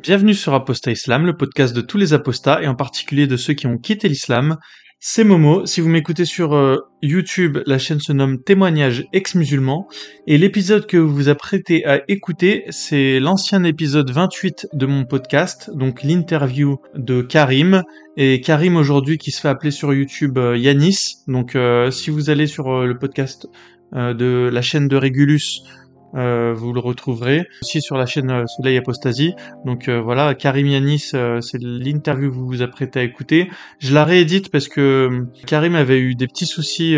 Bienvenue sur Apostat Islam, le podcast de tous les apostats et en particulier de ceux qui ont quitté l'islam. C'est Momo. Si vous m'écoutez sur euh, YouTube, la chaîne se nomme Témoignages ex-musulmans et l'épisode que vous vous apprêtez à écouter, c'est l'ancien épisode 28 de mon podcast, donc l'interview de Karim et Karim aujourd'hui qui se fait appeler sur YouTube euh, Yanis. Donc euh, si vous allez sur le podcast de la chaîne de Régulus, euh, vous le retrouverez aussi sur la chaîne euh, Soleil Apostasie. Donc euh, voilà, Karim Yanis, c'est l'interview que vous vous apprêtez à écouter. Je la réédite parce que Karim avait eu des petits soucis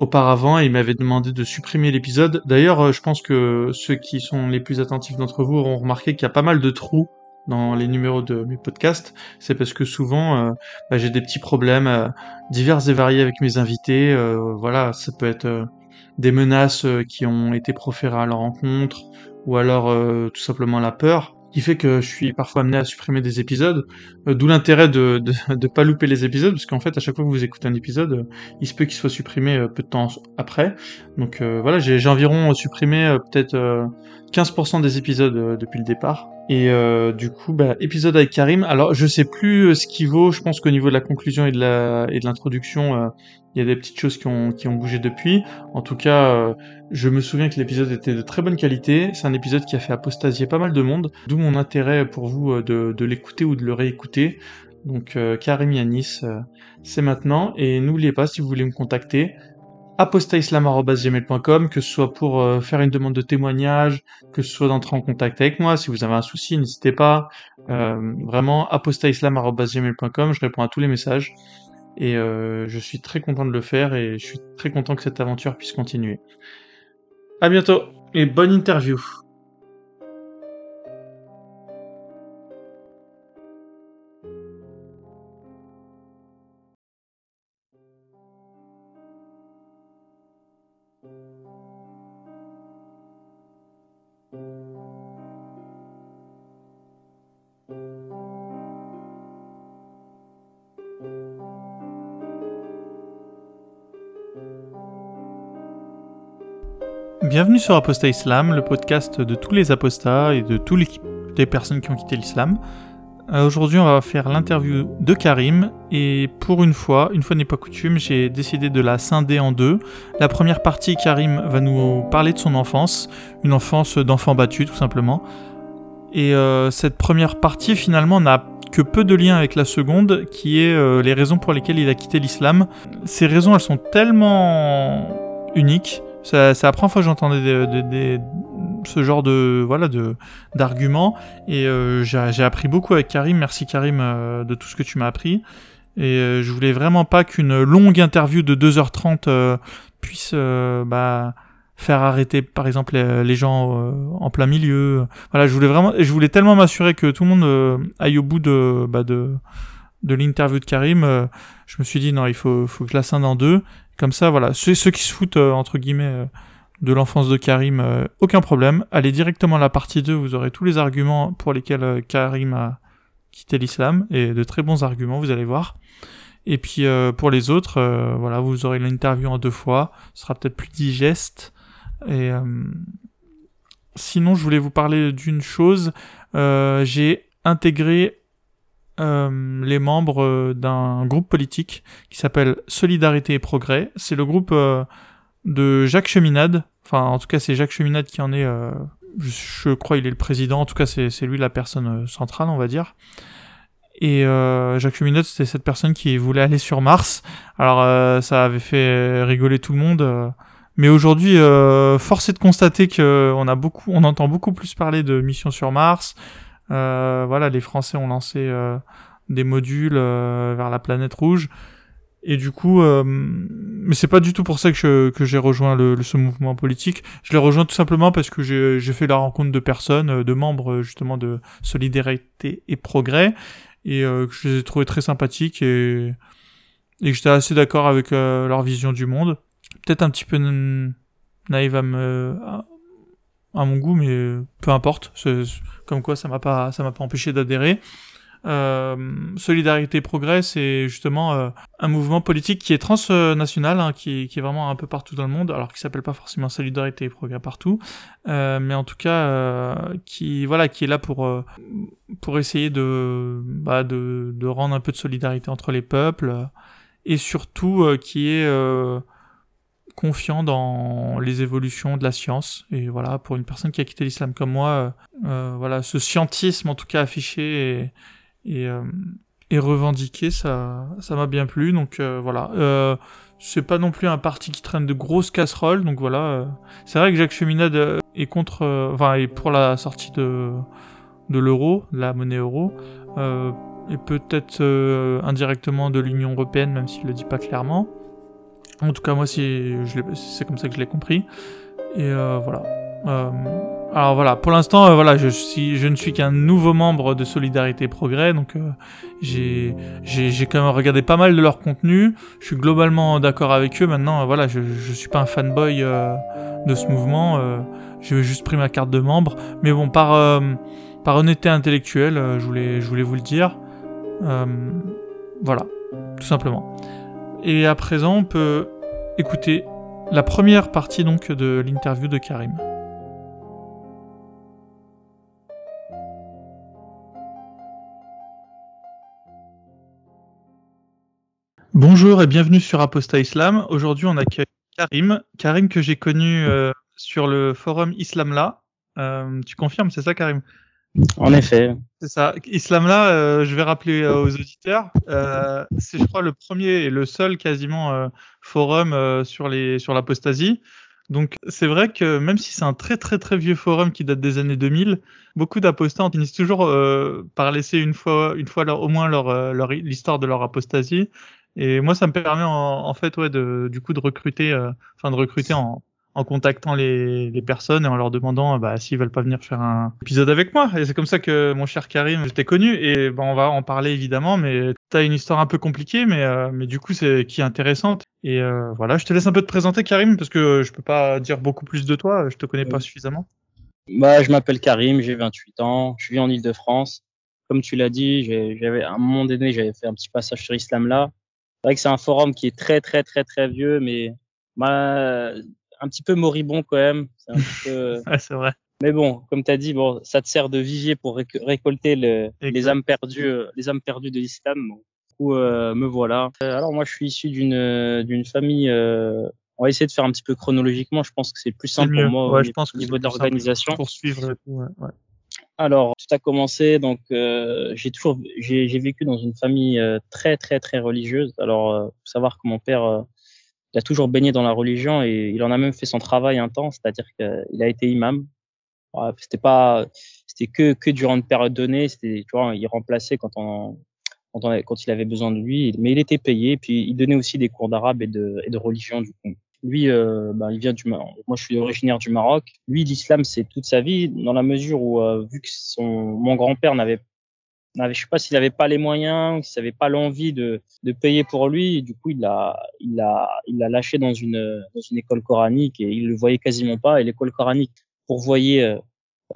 auparavant et il m'avait demandé de supprimer l'épisode. D'ailleurs, je pense que ceux qui sont les plus attentifs d'entre vous auront remarqué qu'il y a pas mal de trous dans les numéros de mes podcasts, c'est parce que souvent bah, j'ai des petits problèmes divers et variés avec mes invités. voilà, ça peut être des menaces euh, qui ont été proférées à leur rencontre, ou alors euh, tout simplement la peur, qui fait que je suis parfois amené à supprimer des épisodes, euh, d'où l'intérêt de, de, pas louper les épisodes, parce qu'en fait à chaque fois que vous écoutez un épisode, il se peut qu'il soit supprimé peu de temps après. Donc voilà, j'ai environ supprimé peut-être 15% des épisodes depuis le départ. Et euh, du coup, bah, épisode avec Karim. Alors, je sais plus ce qui vaut. Je pense qu'au niveau de la conclusion et de et de l'introduction, il y a des petites choses qui ont qui ont bougé depuis. En tout cas, je me souviens que l'épisode était de très bonne qualité. C'est un épisode qui a fait apostasier pas mal de monde. D'où mon intérêt pour vous de de l'écouter ou de le réécouter. Donc, Karim Yanis, c'est maintenant. Et n'oubliez pas, si vous voulez me contacter, apostaislam.gmail.com, que ce soit pour euh, faire une demande de témoignage, que ce soit d'entrer en contact avec moi. Si vous avez un souci, n'hésitez pas. Euh, vraiment, apostaislam.gmail.com, je réponds à tous les messages. Et euh, je suis très content de le faire et je suis très content que cette aventure puisse continuer. À bientôt et bonne interview. Bienvenue sur Apostat Islam, le podcast de tous les apostats et de toutes les personnes qui ont quitté l'islam. Euh, aujourd'hui, on va faire l'interview de Karim et pour une fois, une fois n'est pas coutume, j'ai décidé de la scinder en deux. La première partie, Karim va nous parler de son enfance, une enfance d'enfant battu tout simplement. Et euh, cette première partie finalement n'a que peu de lien avec la seconde, qui est euh, les raisons pour lesquelles il a quitté l'islam. Ces raisons, elles sont tellement uniques c'est la première fois que j'entendais ce genre de voilà d'arguments et euh, j'ai appris beaucoup avec Karim. Merci Karim euh, de tout ce que tu m'as appris. Et euh, je voulais vraiment pas qu'une longue interview de 2h30 puisse bah, faire arrêter par exemple les, gens en plein milieu. Voilà, je voulais vraiment je voulais tellement m'assurer que tout le monde aille au bout de bah, l'interview de Karim, je me suis dit non, il faut, faut que je la scinde en deux. Comme ça, voilà, ceux, qui se foutent, euh, entre guillemets, euh, de l'enfance de Karim, euh, aucun problème. Allez directement à la partie 2, vous aurez tous les arguments pour lesquels Karim a quitté l'islam, et de très bons arguments, vous allez voir. Et puis pour les autres, voilà, vous aurez l'interview en deux fois, ce sera peut-être plus digeste. Et sinon, je voulais vous parler d'une chose. J'ai intégré euh, les membres euh, d'un groupe politique qui s'appelle Solidarité et Progrès. C'est le groupe euh, de Jacques Cheminade. Enfin, en tout cas, c'est Jacques Cheminade qui en est. je crois il est le président. En tout cas, c'est lui la personne centrale, on va dire. Et Jacques Cheminade, c'était cette personne qui voulait aller sur Mars. Alors, ça avait fait rigoler tout le monde. mais aujourd'hui, force est de constater que on a beaucoup, on entend beaucoup plus parler de mission sur Mars. Euh, voilà, les Français ont lancé euh, des modules euh, vers la planète rouge. Et du coup, mais c'est pas du tout pour ça que, que j'ai rejoint le, ce mouvement politique. Je l'ai rejoint tout simplement parce que j'ai fait la rencontre de personnes, de membres justement de Solidarité et Progrès, et que je les ai trouvés très sympathiques et, et que j'étais assez d'accord avec leur vision du monde. Peut-être un petit peu naïve à me, à mon goût, mais peu importe. Comme quoi, ça m'a pas, ça m'a pas empêché d'adhérer. Solidarité Progrès, c'est justement un mouvement politique qui est transnational, hein, qui, qui, est vraiment un peu partout dans le monde, alors qu'il s'appelle pas forcément Solidarité et Progrès partout, mais en tout cas qui voilà qui est là pour pour essayer de, bah, de de rendre un peu de solidarité entre les peuples et surtout qui est confiant dans les évolutions de la science. Et voilà, pour une personne qui a quitté l'islam comme moi, euh, euh, voilà, ce scientisme en tout cas affiché et, euh, revendiqué, ça, ça m'a bien plu. Donc voilà, c'est pas non plus un parti qui traîne de grosses casseroles. Donc voilà, c'est vrai que Jacques Cheminade est contre, enfin, est pour la sortie de de l'euro, la monnaie euro. et peut-être indirectement de l'Union européenne, même s'il le dit pas clairement. En tout cas, moi, c'est comme ça que je l'ai compris. Et euh, voilà. Euh, alors voilà, pour l'instant, euh, voilà, je, je ne suis qu'un nouveau membre de Solidarité Progrès, donc j'ai quand même regardé pas mal de leur contenu. Je suis globalement d'accord avec eux. Maintenant, voilà, je, je suis pas un fanboy de ce mouvement. J'ai juste pris ma carte de membre, mais bon, par par honnêteté intellectuelle, je voulais je voulais vous le dire. voilà, tout simplement. Et à présent, on peut écouter la première partie donc de l'interview de Karim. Bonjour et bienvenue sur Aposta Islam. Aujourd'hui, on accueille Karim. Karim que j'ai connu euh, sur le forum Islamla. Euh, tu confirmes, c'est ça, Karim? En effet. C'est ça. Islam là, euh, je vais rappeler euh, aux auditeurs, euh, c'est je crois le premier et le seul quasiment euh, forum sur les sur l'apostasie. Donc c'est vrai que même si c'est un très très très vieux forum qui date des années 2000, beaucoup d'apostats finissent toujours par laisser une fois une fois leur, au moins leur leur l'histoire de leur apostasie. Et moi ça me permet en, en fait ouais de du coup de recruter enfin de recruter en en contactant les, les, personnes et en leur demandant bah, s'ils veulent pas venir faire un épisode avec moi. Et c'est comme ça que mon cher Karim, je t'ai connu et bah, on va en parler évidemment. Mais tu as une histoire un peu compliquée, mais euh, mais du coup c'est qui est intéressante. Et euh, voilà, je te laisse un peu te présenter Karim parce que je peux pas dire beaucoup plus de toi, je te connais pas suffisamment. Bah, je m'appelle Karim, j'ai 28 ans, je vis en Île-de-France. Comme tu l'as dit, j'avais à un moment donné, j'avais fait un petit passage sur Islam là. C'est vrai que c'est un forum qui est très très très très vieux, mais un petit peu moribond quand même. C'est c'est vrai. Mais bon, comme tu as dit, bon, ça te sert de vivier pour récolter les âmes perdues, euh, les âmes perdues de l'islam. du coup, euh, me voilà. Euh, alors moi, je suis issu d'une d'une famille. on va essayer de faire un petit peu chronologiquement. Je pense que c'est plus simple pour moi au, je pense niveau d'organisation. Pour suivre. Ouais, ouais. Alors, tout a commencé. Donc, j'ai toujours, j'ai vécu dans une famille très, très, très religieuse. Alors, faut savoir que mon père il a toujours baigné dans la religion et il en a même fait son travail un temps, c'est-à-dire qu'il a été imam. C'était pas, c'était que que durant une période donnée, c'était, tu vois, il remplaçait quand on, quand, on, quand il avait besoin de lui, mais il était payé. Puis il donnait aussi des cours d'arabe et de, et de religion du coup. Lui, ben, il vient du Maroc. Moi, je suis originaire du Maroc. Lui, l'islam, c'est toute sa vie, dans la mesure où, euh, vu que son, mon grand-père n'avait je sais pas s'il avait pas les moyens, s'il avait pas l'envie de, de payer pour lui. Du coup, il l'a, il il lâché dans une, dans une école coranique et il le voyait quasiment pas. Et l'école coranique pourvoyait euh,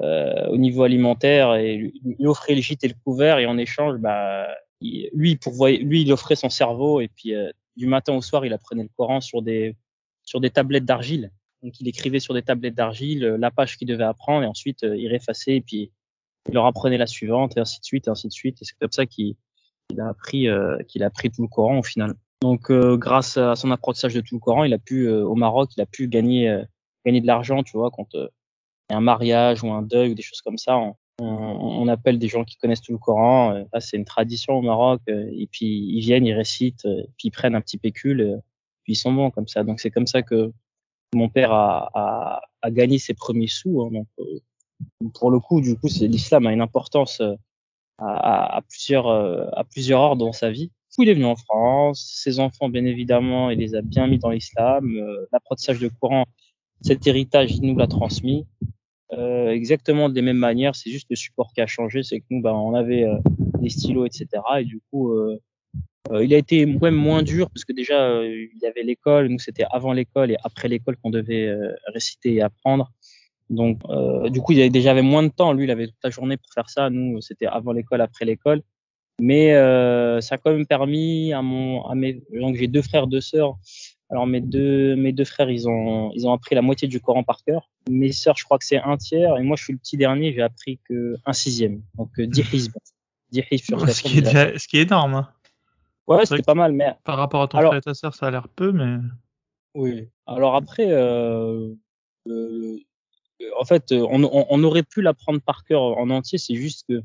euh, au niveau alimentaire et lui, offrait le gîte et le couvert et en échange, bah, lui, pourvoyait, lui, il offrait son cerveau et puis euh, du matin au soir, il apprenait le Coran sur des, sur des tablettes d'argile. Donc, il écrivait sur des tablettes d'argile la page qu'il devait apprendre et ensuite il effaçait et puis il leur apprenait la suivante et ainsi de suite et ainsi de suite et c'est comme ça qu'il a appris euh, qu'il a appris tout le Coran au final. Donc euh, grâce à son apprentissage de tout le Coran il a pu euh, au Maroc il a pu gagner gagner de l'argent tu vois quand a un mariage ou un deuil ou des choses comme ça on, on, appelle des gens qui connaissent tout le Coran c'est une tradition au Maroc et puis ils viennent ils récitent puis ils prennent un petit pécule puis ils sont bons comme ça. Donc c'est comme ça que mon père a, a, a gagné ses premiers sous hein, donc pour le coup, du coup, c'est l'islam a une importance euh, à, plusieurs euh, à plusieurs ordres dans sa vie. Il est venu en France. Ses enfants, bien évidemment, il les a bien mis dans l'islam. Euh, l'apprentissage de Coran, cet héritage, il nous l'a transmis. Exactement des mêmes manières, c'est juste le support qui a changé, c'est que nous, bah, on avait des stylos, etc. Et du coup, il a été même moins dur parce que déjà, il y avait l'école, nous c'était avant l'école et après l'école qu'on devait réciter et apprendre. Donc, euh, du coup, il avait déjà avait moins de temps. Lui, il avait toute la journée pour faire ça. Nous, c'était avant l'école, après l'école. Mais euh, ça a quand même permis à mon, à mes, donc j'ai deux frères, deux sœurs. Alors mes deux, mes deux frères, ils ont, ils ont appris la moitié du Coran par cœur. Mes sœurs, je crois que c'est un tiers, et moi je suis le petit dernier, j'ai appris que un sixième, donc euh, dix hizb. Dix hizb sur ce, qui est déjà, ce qui est énorme. Hein. Ouais, c'était pas mal, mais par rapport à ton frère et ta sœur, ça a l'air peu, mais oui. Alors après, euh, euh, en fait, on, on, on, aurait pu l'apprendre par cœur en entier. C'est juste que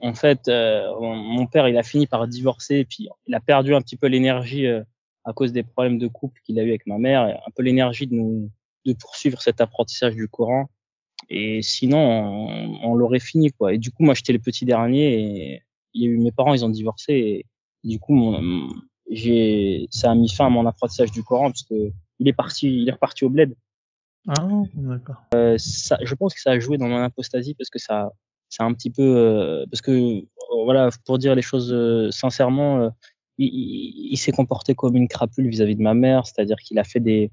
en fait, euh, mon père, il a fini par divorcer, et puis il a perdu un petit peu l'énergie euh, à cause des problèmes de couple qu'il a eu avec ma mère, un peu l'énergie de nous de poursuivre cet apprentissage du Coran. Et sinon, on, on l'aurait fini quoi. Et du coup, moi, j'étais le petit dernier, et il y a eu mes parents, ils ont divorcé, et du coup, j'ai, ça a mis fin à mon apprentissage du Coran parce que il est parti, il est reparti au bled. Ah, d'accord. Euh, ça, je pense que ça a joué dans mon apostasie parce que ça, c'est un petit peu euh, parce que euh, voilà pour dire les choses euh, sincèrement il, il, s'est comporté comme une crapule vis-à-vis de ma mère c'est-à-dire qu'il a fait des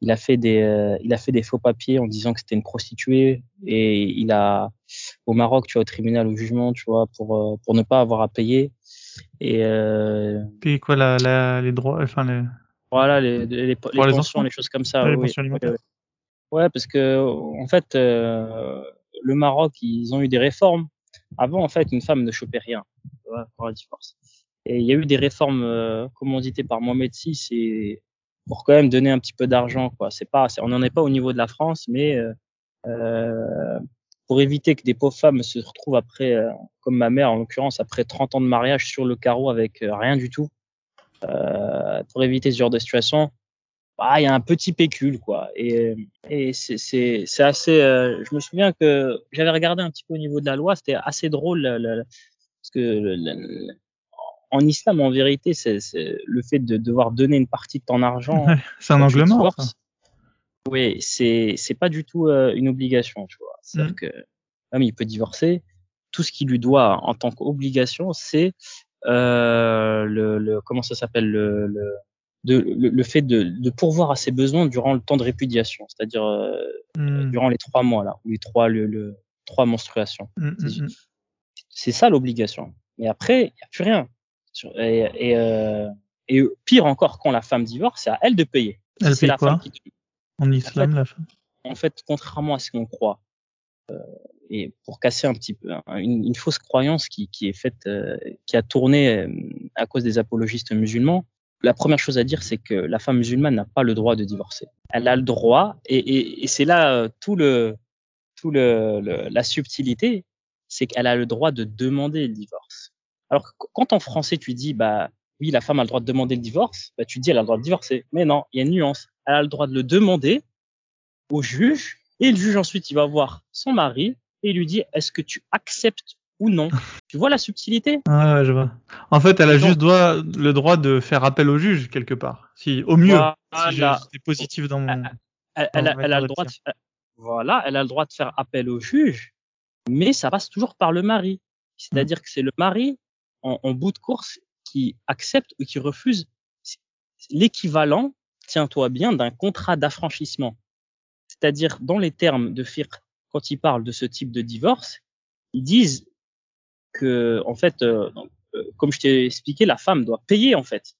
il a fait des il a fait des faux papiers en disant que c'était une prostituée et il a au Maroc tu vois au tribunal au jugement tu vois pour pour ne pas avoir à payer et payer quoi la, la, les droits enfin les voilà les les, les, pensions les choses comme ça oui, ouais, parce que en fait le Maroc, ils ont eu des réformes. Avant, en fait, une femme ne chopait rien. Et il y a eu des réformes euh, commanditées par Mohamed VI et pour quand même donner un petit peu d'argent. On n'en est pas au niveau de la France, mais euh, euh pour éviter que des pauvres femmes se retrouvent après, euh, comme ma mère en l'occurrence, après 30 ans de mariage sur le carreau avec euh, rien du tout, pour éviter ce genre de situation, bah, il y a un petit pécule quoi. Et, et c'est c'est assez euh, je me souviens que j'avais regardé un petit peu au niveau de la loi c'était assez drôle parce que en islam en vérité c'est le fait de devoir donner une partie de ton argent c'est un angle mort oui c'est c'est pas du tout euh, une obligation tu vois. C'est à dire mm. que même il peut divorcer. Tout ce qu'il lui doit en tant qu'obligation c'est euh, le, le comment ça s'appelle le, le de, le, fait de, de, pourvoir à ses besoins durant le temps de répudiation, c'est-à-dire euh, hmm. durant les trois mois là, ou les trois le, le trois menstruations. Hmm, hmm, c'est ça l'obligation. Mais après, il n'y a plus rien. Et, et, euh, et, pire encore, quand la femme divorce, c'est à elle de payer. Elle paye la quoi? femme qui... En islam, en fait, la femme? En fait, contrairement à ce qu'on croit, euh, et pour casser un petit peu hein, une, une fausse croyance qui, qui est faite, euh, qui a tourné euh, à cause des apologistes musulmans, la première chose à dire, c'est que la femme musulmane n'a pas le droit de divorcer. Elle a le droit, et, c'est là euh, tout le, tout le, la subtilité, c'est qu'elle a le droit de demander le divorce. Alors quand en français tu dis bah oui la femme a le droit de demander le divorce, bah tu dis elle a le droit de divorcer. Mais non, il y a une nuance. Elle a le droit de le demander au juge et le juge ensuite il va voir son mari et il lui dit est-ce que tu acceptes ou non. tu vois la subtilité? Ouais, je vois. En fait, elle a juste droit, le droit de faire appel au juge quelque part. Si, au mieux, si c'est positif dans mon. Elle, elle, a, le droit de, voilà, elle a le droit de faire appel au juge, mais ça passe toujours par le mari. C'est-à-dire que c'est le mari en, en, bout de course qui accepte ou qui refuse l'équivalent, tiens-toi bien, d'un contrat d'affranchissement. C'est-à-dire, dans les termes de FIR, quand ils parlent de ce type de divorce, ils disent que en fait, euh, euh, comme je t'ai expliqué, la femme doit payer en fait.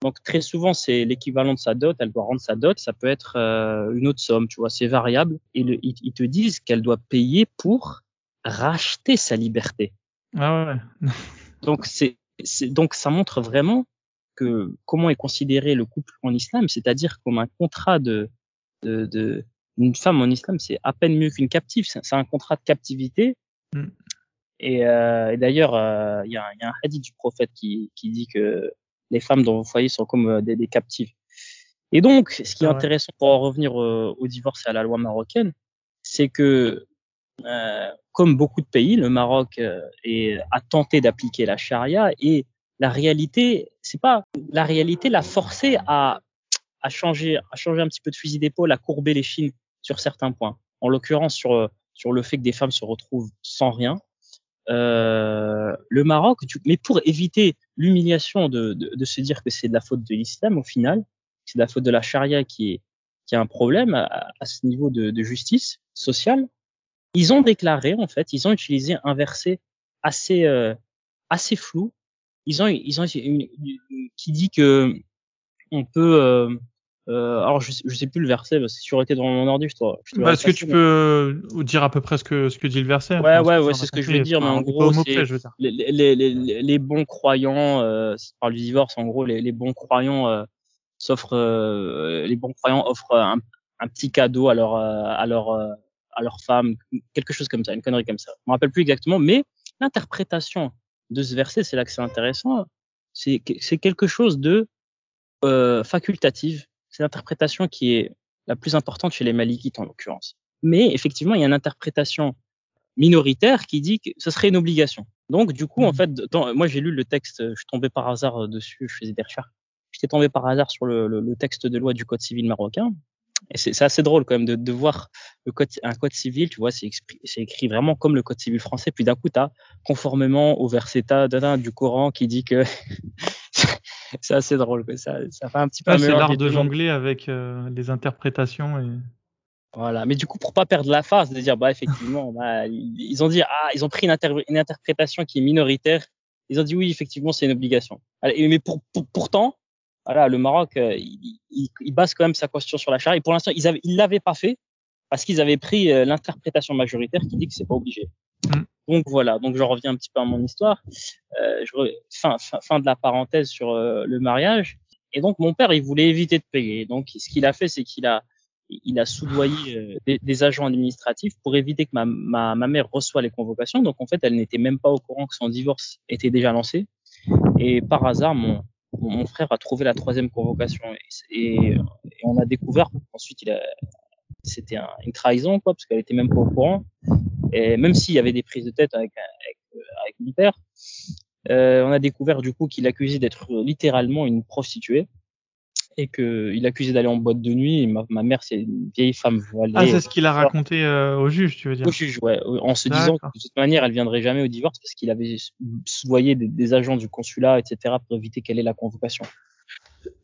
Donc très souvent c'est l'équivalent de sa dot, elle doit rendre sa dot, ça peut être euh, une autre somme, tu vois, c'est variable. Et le, ils, te disent qu'elle doit payer pour racheter sa liberté. Ah ouais. donc c'est donc ça montre vraiment que comment est considéré le couple en islam, c'est-à-dire comme un contrat de, de, de une femme en islam, c'est à peine mieux qu'une captive. C'est un contrat de captivité mm. Et, euh, et d'ailleurs, euh, il y, a, y, a, un hadith du prophète qui, qui, dit que les femmes dans vos foyers sont comme euh, des, des captives. Et donc, ce qui est ah intéressant pour en revenir au, au, divorce et à la loi marocaine, c'est que, euh, comme beaucoup de pays, le Maroc est, a tenté d'appliquer la charia et la réalité, c'est pas la réalité l'a forcé à, à changer, à changer un petit peu de fusil d'épaule, à courber les chines sur certains points. En l'occurrence, sur sur le fait que des femmes se retrouvent sans rien, euh, le Maroc, mais pour éviter l'humiliation de, de, de, se dire que c'est de la faute de l'islam au final, c'est de la faute de la charia qui est qui a un problème à, à ce niveau de, de, justice sociale, ils ont déclaré en fait, ils ont utilisé un verset assez euh, assez floue. Ils ont, ils ont qui dit que on peut. Euh, euh, alors je, je sais plus le verset, parce que si tu aurais été dans mon ordi, je te. Je bah, Est-ce que tu peux dire à peu près ce que ce que dit le verset? Ouais, ouais, ouais, c'est ce que je veux dire, mais en gros, c'est les, les, les, les, bons croyants, euh, si tu parles du divorce, en gros, les, les bons croyants euh, s'offrent, euh, les bons croyants offrent un, un petit cadeau à leur euh, à leur à leur femme, quelque chose comme ça, une connerie comme ça. Je me rappelle plus exactement, mais l'interprétation de ce verset, c'est là que c'est intéressant. C'est c'est quelque chose de euh, facultative. C'est l'interprétation qui est la plus importante chez les Malikites en l'occurrence. Mais effectivement, il y a une interprétation minoritaire qui dit que ce serait une obligation. Donc, du coup, en mmh. fait, moi, j'ai lu le texte, je suis tombé par hasard dessus, je faisais des recherches. J'étais tombé par hasard sur le, le, le, texte de loi du Code civil marocain. Et c'est assez drôle quand même de, de voir le code, un code civil, tu vois, c'est écrit vraiment comme le code civil français. Puis d'un coup, tu as conformément au verset du Coran qui dit que c'est assez drôle. Quoi. Ça, ça fait un petit peu. Ah, c'est l'art de jongler avec euh, les interprétations et. Voilà, mais du coup, pour pas perdre la phase, de dire, bah effectivement, bah, ils ont dit, ah, ils ont pris une, une, interprétation qui est minoritaire. Ils ont dit oui, effectivement, c'est une obligation. Mais pour, pour, pourtant, voilà, le Maroc, euh, il, il, il, base quand même sa question sur la charia. Et pour l'instant, ils avaient, ils l'avaient pas fait parce qu'ils avaient pris euh, l'interprétation majoritaire qui dit que c'est pas obligé. Donc voilà, donc je reviens un petit peu à mon histoire. Euh, je, fin, fin, fin, de la parenthèse sur euh, le mariage. Et donc mon père, il voulait éviter de payer. Donc ce qu'il a fait, c'est qu'il a il a soudoyé euh, des, des, agents administratifs pour éviter que ma, ma, ma mère reçoit les convocations. Donc en fait, elle n'était même pas au courant que son divorce était déjà lancé. Et par hasard, mon, mon frère a trouvé la troisième convocation et, et, on a découvert ensuite c'était un, une trahison quoi parce qu'elle était même pas au courant et même s'il y avait des prises de tête avec, avec, avec mon père, euh, on a découvert du coup qu'il accusait d'être littéralement une prostituée et qu'il accusait d'aller en boîte de nuit. Et ma, ma mère, c'est une vieille femme voilée. Ah, c'est ce qu'il a raconté euh, au juge, tu veux dire Au juge, ouais. En se disant que de toute manière, elle viendrait jamais au divorce parce qu'il avait soudoyé des, des, agents du consulat, etc., pour éviter qu'elle ait la convocation.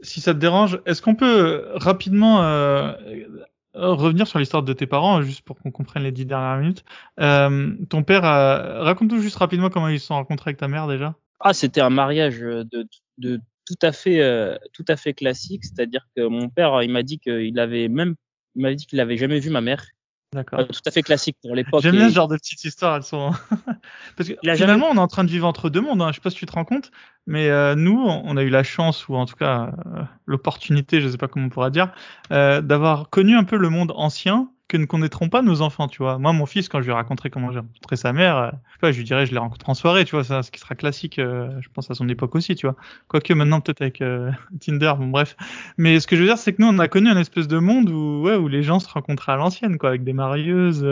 Si ça te dérange, est-ce qu'on peut rapidement euh, euh, revenir sur l'histoire de tes parents, juste pour qu'on comprenne les dix dernières minutes. Euh, ton père, raconte-nous juste rapidement comment ils se sont rencontrés avec ta mère déjà. Ah, c'était un mariage de, de tout à fait, euh, tout à fait classique. C'est-à-dire que mon père, il m'a dit qu'il avait même, il m'a dit qu'il avait jamais vu ma mère. D'accord. Euh, tout à fait classique pour l'époque. J'aime bien ce genre de petites histoires, elles sont. Parce que finalement, on est en train de vivre entre deux mondes. Hein. Je sais pas si tu te rends compte, mais euh, nous, on a eu la chance ou en tout cas euh, l'opportunité, je sais pas comment on pourra dire, euh, d'avoir connu un peu le monde ancien que ne connaîtront pas nos enfants, tu vois. Moi, mon fils, quand je lui raconterai comment j'ai rencontré sa mère, euh, je, lui dirais je l'ai rencontré en soirée, tu vois, ce qui sera classique, euh, je pense à son époque aussi, tu vois. Quoique maintenant peut-être avec euh, Tinder, bon bref. Mais ce que je veux dire, c'est que nous, on a connu un espèce de monde où, ouais, où les gens se rencontraient à l'ancienne, quoi, avec des marieuses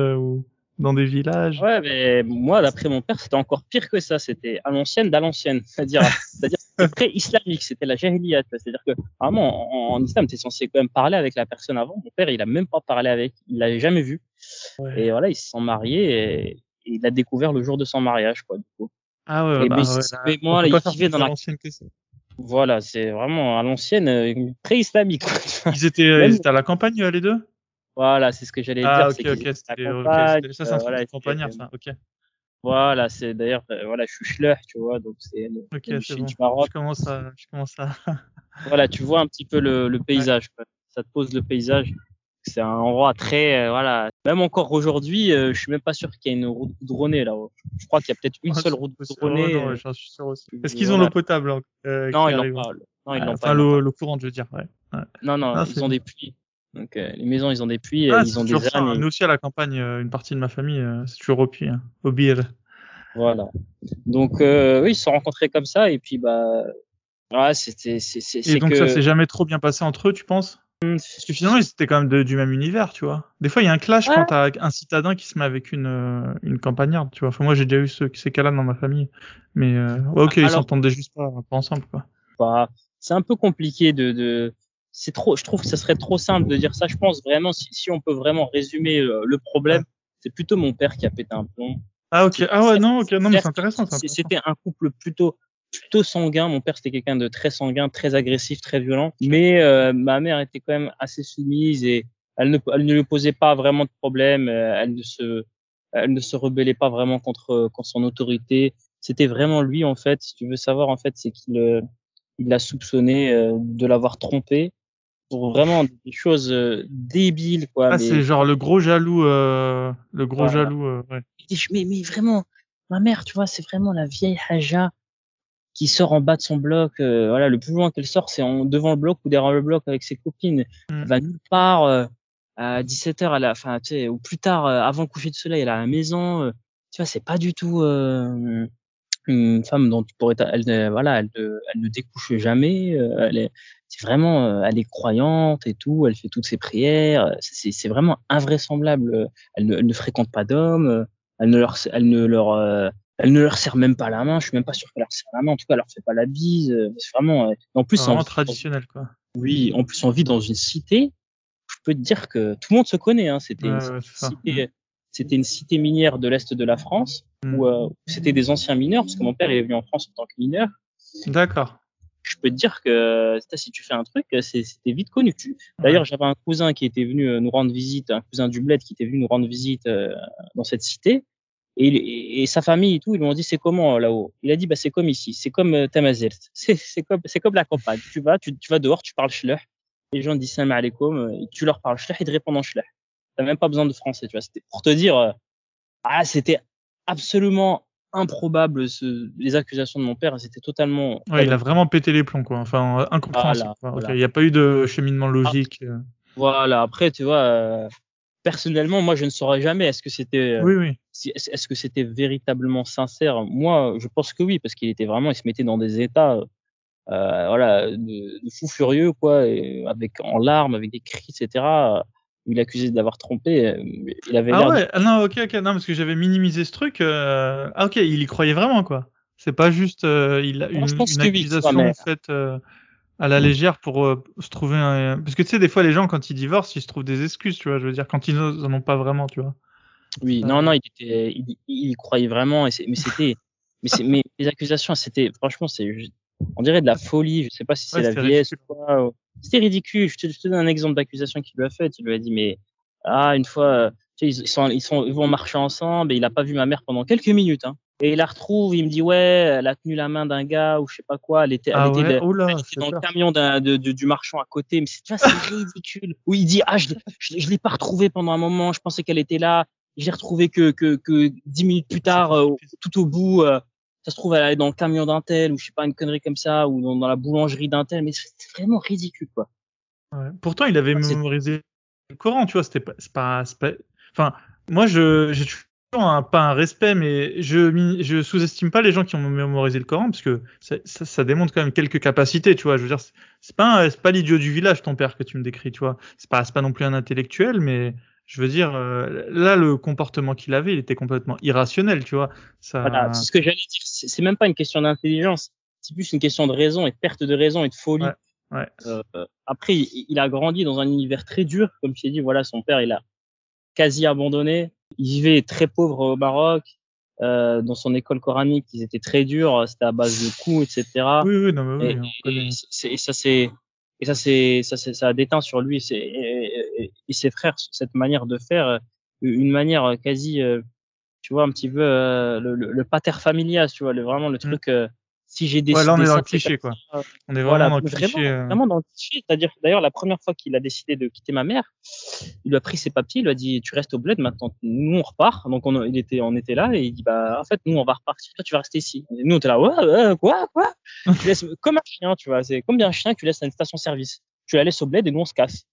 dans des villages. Ouais, mais moi, d'après mon père, c'était encore pire que ça. C'était à l'ancienne, d'à l'ancienne. C'est-à-dire, c'est-à-dire pré-islamique, c'était la jahiliya. C'est-à-dire que vraiment en, en islam, tu es censé quand même parler avec la personne avant. Mon père, il a même pas parlé avec, il l'avait jamais vu. Ouais. Et voilà, ils se sont mariés et, et, il a découvert le jour de son mariage, quoi. Du coup. Ah ouais. Et bah, ouais, mais moi, là, il vivait dans la. Voilà, c'est vraiment à l'ancienne, euh, pré-islamique. Ils étaient, même... ils étaient à la campagne les deux? Voilà, c'est ce que j'allais ah, dire. Ok, ok, c'était okay, ça, c'est un voilà, campagnard, ça. Ok. Voilà, c'est d'ailleurs, euh, voilà, Chouchleur, tu vois, donc c'est Ok, c'est bon. du Maroc. Je commence à, je commence à. voilà, tu vois un petit peu le, le paysage. Ouais. Ça te pose le paysage. C'est un endroit très, euh, voilà. Même encore aujourd'hui, euh, je suis même pas sûr qu'il y ait une route goudronnée là. Je crois qu'il y a peut-être une seule route goudronnée. Suis sûr aussi. Est-ce qu'ils ont l'eau potable euh, Non, ils l'ont pas. Non, ils l'ont enfin, pas. l'eau courante, je veux dire. Ouais. ouais. Non, non, ah, ils ont des puits. Donc euh, les maisons, ils ont des puits, ah, ils ont des ânes. Et... Nous aussi à la campagne, une partie de ma famille, c'est toujours au puits, hein, au bir. Voilà. Donc euh, oui, ils se sont rencontrés comme ça et puis bah ouais, c'était c'est c'est Et donc que... ça s'est jamais trop bien passé entre eux, tu penses? Mmh, Parce que finalement, ils étaient quand même de, du même univers, tu vois. Des fois, il y a un clash ouais. quand t'as un citadin qui se met avec une, euh, une campagnarde, tu vois. Enfin, moi, j'ai déjà eu ce, ces cas-là dans ma famille. Mais, euh, ouais, ok, Alors, ils s'entendaient juste pas, pas, ensemble, quoi. Bah, c'est un peu compliqué de, de, c'est trop, je trouve que ça serait trop simple de dire ça. Je pense vraiment, si, si on peut vraiment résumer le, le problème, c'est plutôt mon père qui a pété un plomb. Ah, ok. Ah, ouais, non, ok. Non, mais c'est intéressant, ça. C'était un couple plutôt, plutôt sanguin. Mon père, c'était quelqu'un de très sanguin, très agressif, très violent. Mais euh, ma mère était quand même assez soumise et elle ne, elle ne lui posait pas vraiment de problème. Elle ne se, elle ne se rebellait pas vraiment contre, contre son autorité. c'était vraiment lui en fait. Si tu veux savoir en fait, c'est qu'il euh, il l'a soupçonné euh, de l'avoir trompé pour vraiment des choses euh, débiles quoi. Ah, c'est genre le gros jaloux, le gros jaloux. ouais. mais, mais vraiment, ma mère, tu vois, c'est vraiment la vieille Haja qui sort en bas de son bloc. voilà, le plus loin qu'elle sort, c'est en devant le bloc ou derrière le bloc avec ses copines. Elle mm. va nulle part. à 17h, elle a, enfin, tu sais, ou plus tard, avant le coucher de soleil, elle est à la maison. tu vois, c'est pas du tout une femme dont tu pourrais, elle, voilà, elle, elle ne découche jamais. Euh, elle est, c'est vraiment, euh, elle est croyante et tout. Elle fait toutes ses prières. C'est, c'est vraiment invraisemblable. Elle ne, elle ne fréquente pas d'hommes. Elle ne leur, elle ne leur, elle ne leur serre même pas la main. Je suis même pas sûr qu'elle leur serre la main. En tout cas, elle leur fait pas la bise. C'est vraiment. En plus, vraiment traditionnel quoi. Oui, en plus on vit dans une cité. Je peux te dire que tout le monde se connaît. Hein. C'était une cité c'était une cité minière de l'est de la France hmm. euh, où, c'était des anciens mineurs parce que mon père est venu en France en tant que mineur. D'accord. Je peux te dire que si tu fais un truc, c'était vite connu. D'ailleurs, j'avais un cousin qui était venu euh, nous rendre visite, un cousin du bled qui était venu nous rendre visite euh, dans cette cité. Et, et, sa famille et tout, ils lui ont dit c'est comment là-haut? Il a dit bah c'est comme ici, c'est comme euh, c'est comme c'est comme la campagne. Tu vas, tu, tu vas dehors, tu parles schlech. Les gens disent salam alaikum, tu leur parles schlech, ils te répondent en schlech. T'as même pas besoin de français, tu vois. C'était pour te dire, euh, ah, c'était absolument improbable ce, les accusations de mon père. C'était totalement. Ouais, il a vraiment pété les plombs, quoi. Enfin, incompréhensible. Il n'y a pas eu de cheminement logique. Euh. voilà. Après, tu vois, euh, personnellement, moi, je ne saurais jamais. Est-ce que c'était. oui, oui. Est-ce que c'était véritablement sincère? Moi, je pense que oui, parce qu'il était vraiment, il se mettait dans des états. voilà, de, de, fou furieux, quoi, avec en larmes, avec des cris, etc il accusé d'avoir trompé. Euh, il avait ah ouais, ah non, ok, ok, non, parce que j'avais minimisé ce truc. Euh... Ah ok, il y croyait vraiment, quoi. C'est pas juste euh, il a une, une accusation faite euh, à la légère pour se trouver un. Parce que tu sais, des fois, les gens, quand ils divorcent, ils se trouvent des excuses, tu vois. Je veux dire, quand ils n'en ont pas vraiment, tu vois. Oui, non, non, il était, il, il croyait vraiment, et mais c'était, mais, mais les accusations, c'était, franchement, c'est, on dirait de la folie. Je sais pas si c'est la vieillesse ou quoi. C'était ridicule. Je te, je te, donne un exemple d'accusation qu'il lui a fait. Il lui a dit, mais ah, une fois, tu sais, ils, sont, ils, sont, ils vont marcher ensemble et il a pas vu ma mère pendant quelques minutes. Hein. Et il la retrouve, il me dit ouais, elle a tenu la main d'un gars ou je sais pas quoi, elle était, elle ah était, ouais? Oula, elle était dans le camion de, de, du marchand à côté, mais c'est ridicule. Où il dit ah je, je, je l'ai pas retrouvée pendant un moment, je pensais qu'elle était là, j'ai retrouvé que que que dix minutes plus tard, euh, tout au bout, euh, ça se trouve elle est dans le camion d'un tel ou je sais pas une connerie comme ça ou dans, dans la boulangerie d'un tel mais c'est vraiment ridicule quoi. Ouais. pourtant il avait mémorisé le Coran tu vois c'était pas c'est pas, pas enfin moi je j'ai toujours un, pas un respect mais je je sous-estime pas les gens qui ont mémorisé le Coran parce que ça, ça, ça démontre quand même quelques capacités tu vois. Je veux dire c'est pas c'est pas l'idiot du village ton père que tu me décris tu vois. C'est pas c'est pas non plus un intellectuel mais je veux dire, euh, là, le comportement qu'il avait, il était complètement irrationnel, tu vois. Ça... Voilà, c'est ce que j'allais dire. C'est même pas une question d'intelligence, c'est plus une question de raison et de perte de raison et de folie. Ouais, ouais. Euh, après, il, il, a grandi dans un univers très dur, comme tu as dit. Voilà, son père, il a quasi abandonné. Il vivait très pauvre au Maroc. Euh, dans son école coranique, ils étaient très durs. C'était à base de coups, etc. Oui, oui, non, mais oui. Et, et, et ça, c'est et ça c'est ça c'est ça a déteint sur lui et, et, et, ses frères cette manière de faire euh, une manière quasi euh, tu vois un petit peu euh, le, le, le pater familias tu vois le, vraiment le mmh. truc si j'ai décidé. Ouais, là, on est dans le cliché, quoi. On est vraiment dans le cliché. Vraiment, vraiment dans le cliché. C'est-à-dire, d'ailleurs, la première fois qu'il a décidé de quitter ma mère, il lui a pris ses papiers, il lui a dit, tu restes au bled, maintenant, nous, on repart. Donc, on, il était, on était là, et il dit, bah, en fait, nous, on va repartir, toi, tu vas rester ici. Et nous, on était là, ouais, quoi, quoi? tu laisses, comme un chien, tu vois, c'est comme bien un chien que tu laisses à une station-service. Tu la laisses au bled et nous, on se casse.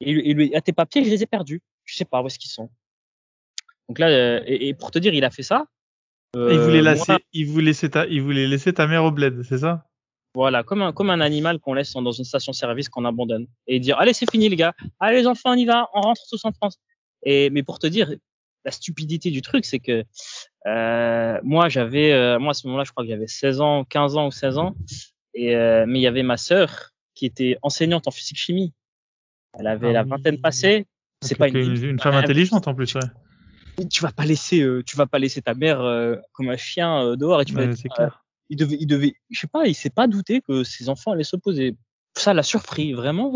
Et, et lui, à tes papiers, je les ai perdus. Je sais pas où est-ce qu'ils sont. Donc là, euh, et, et pour te dire, il a fait ça. Euh, il, voulait laisser, il, voulait laisser ta, il voulait laisser ta mère au bled, c'est ça? Voilà, comme un, comme un animal qu'on laisse dans une station-service qu'on abandonne. Et dire, allez, c'est fini les gars, allez les enfants, on y va, on rentre tous en France. Et, mais pour te dire, la stupidité du truc, c'est que euh, moi, j'avais, euh, moi à ce moment-là, je crois que j'avais 16 ans, 15 ans ou 16 ans. Et, euh, mais il y avait ma sœur qui était enseignante en physique-chimie. Elle avait ah la vingtaine passée. C'est pas une, une, femme intelligente en plus, ouais tu vas pas laisser euh, tu vas pas laisser ta mère euh, comme un chien euh, dehors et tu vas il devait il devait je sais pas il s'est pas douté que ses enfants allaient s'opposer ça l'a surpris vraiment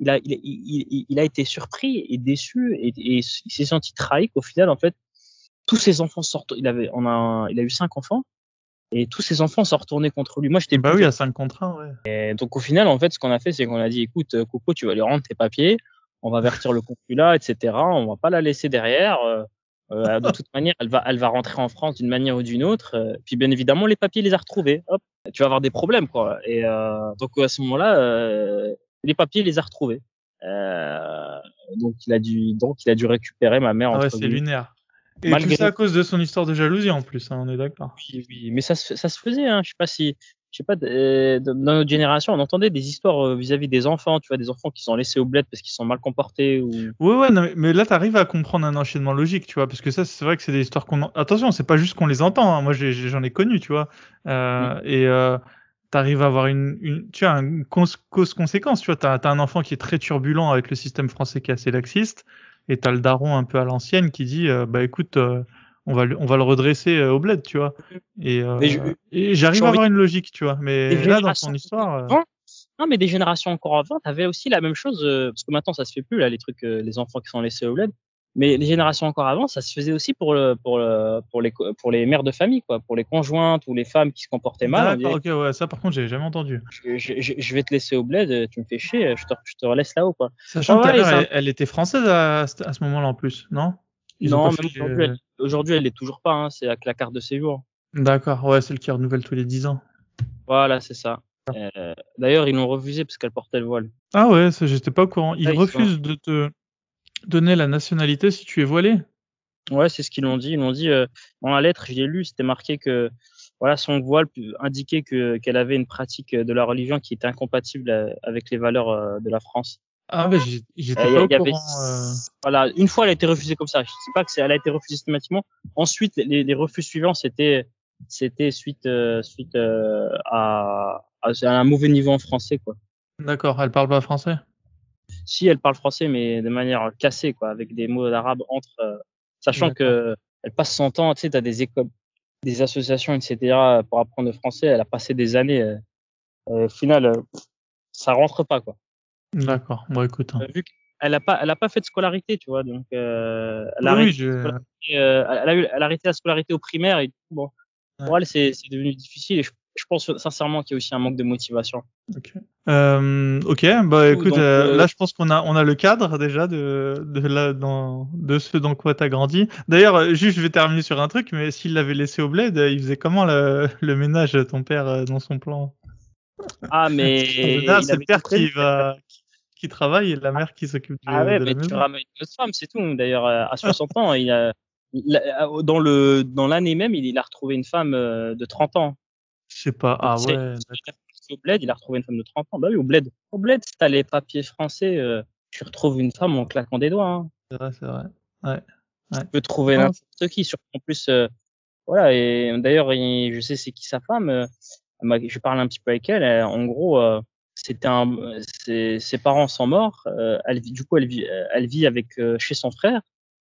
il a il, il, il, a été surpris et déçu et, et il s'est senti trahi qu'au final en fait tous ses enfants sortent il avait on a il a eu cinq enfants Et tous ses enfants sont retournés contre lui. Moi, j'étais Bah oui, à 5 contre 1, ouais. Et donc, au final, en fait, ce qu'on a fait, c'est qu'on a dit, écoute, euh, Coco, tu vas lui rendre tes papiers, on va avertir le consulat, etc. On va pas la laisser derrière. Euh, de toute manière, elle va, elle va rentrer en France d'une manière ou d'une autre. Euh, puis, bien évidemment, les papiers, les a retrouvés. Hop, tu vas avoir des problèmes, quoi. Et euh, donc, à ce moment-là, euh, les papiers, il les a retrouvés. Euh, donc, il a dû, donc, il a dû récupérer ma mère. Ah ouais, c'est lunaire. Et Malgré- tout ça à cause de son histoire de jalousie en plus, hein, on est d'accord. Oui, oui, mais ça se, ça se faisait. Hein. Je sais pas si, je sais pas, dans notre génération, on entendait des histoires euh, vis-à-vis des enfants. Tu vois, des enfants qui sont laissés au bled parce qu'ils sont mal comportés ou. Ouais, ouais, non, mais, là, t'arrives à comprendre un enchaînement logique, tu vois, parce que ça, c'est vrai que c'est des histoires qu'on. en- Attention, c'est pas juste qu'on les entend. hein, Moi, j'en ai, connu, tu vois. Euh, Et euh, t'arrives à avoir une, une, tu vois, une cause- cause-conséquence. Tu vois, t'as as un enfant qui est très turbulent avec le système français qui est assez laxiste, et t'as le daron un peu à l'ancienne qui dit, euh, bah écoute, euh, on va, le- on va le redresser euh, au bled, tu vois. Et, euh, et j'arrive à avoir une logique, tu vois. Mais Des là, dans générations ton histoire. euh, avant, Non, mais des générations encore avant, t'avais aussi la même chose, euh, parce que maintenant ça se fait plus là, les trucs, euh, les enfants qui sont laissés au bled. Mais les générations encore avant, ça se faisait aussi pour le, pour le, pour les, co- pour les mères de famille, quoi, pour les conjointes ou les femmes qui se comportaient mal. D'accord, ok, ouais, ça par contre, j'ai jamais entendu. je, je- je- je vais te laisser au bled, tu me fais chier, je te, je te laisse là-haut, quoi. Sachant Ouais, que ta ouais, mère, ça- elle, elle était française à ce moment-là en plus, non? Ils non, fait, aujourd'hui, elle, aujourd'hui, elle l'est toujours pas, hein, c'est avec la carte de séjour. D'accord, ouais, celle qui renouvelle tous les 10 ans. Voilà, c'est ça. Euh, D'ailleurs, ils l'ont refusé parce qu'elle portait le voile. Ah ouais, j'étais pas au courant. Ils Ah, ils refusent de te donner la nationalité si tu es voilé. Ouais, c'est ce qu'ils l'ont dit. Ils l'ont dit euh, dans la lettre, je l'ai lu, c'était marqué que voilà, son voile indiquait que qu'elle avait une pratique de la religion qui était incompatible euh, avec les valeurs de la France. Ah ouais, j'étais Euh, y, pas au y courant. voilà, une fois elle a été refusée comme ça. Je sais pas que c'est elle a été refusée systématiquement. Ensuite, les, les refus suivants c'était c'était suite euh, suite euh, à, un mauvais niveau en français quoi. D'accord, elle parle pas français? Si elle parle français mais de manière cassée quoi, avec des mots d'arabe entre, euh, sachant que elle passe son temps, tu sais, t'as des écoles, des associations, etc. pour apprendre le français. Elle a passé des années. au final, ça rentre pas quoi. D'accord, bon écoute. hein. Euh, Vu qu'elle a pas, elle a pas fait de scolarité, tu vois, donc euh, elle a Oui, arrêté, je... euh, elle a eu, elle a arrêté la scolarité au primaire et bon, Ouais. pour elle c'est devenu difficile et je, je pense sincèrement qu'il y a aussi un manque de motivation. Ok. Euh, ok, bah écoute, donc, euh, là je pense qu'on a on a le cadre déjà de de là dans de ce dans quoi t'as grandi. D'ailleurs, juste je vais terminer sur un truc, mais s'il l'avait laissé au bled, il faisait comment le, le ménage ton père dans son plan? Ah mais c'est le père qui va qui, travaille et la mère qui s'occupe de, Ah ouais, de la mais tu maison. ramènes une autre femme, c'est tout. D'ailleurs, euh, à 60 ans, il a, a- dans le dans l'année même, il, il a retrouvé une femme euh, de 30 ans. Je sais pas. Ah ouais. Au bled, il a retrouvé une femme de 30 ans. Bah oui, au bled. Au bled, si t'as les papiers français, euh, tu retrouves une femme en claquant des doigts. Hein. C'est vrai, c'est vrai. Tu peux trouver n'importe qui. Sur, en plus, euh, voilà. Et d'ailleurs, il- je sais c'est qui sa femme. euh, je parle un petit peu avec elle. euh, en gros, euh, c'était un, ses, ses parents sont morts. euh, elle, vit- du coup, elle vit, euh, elle vit avec euh, chez son frère.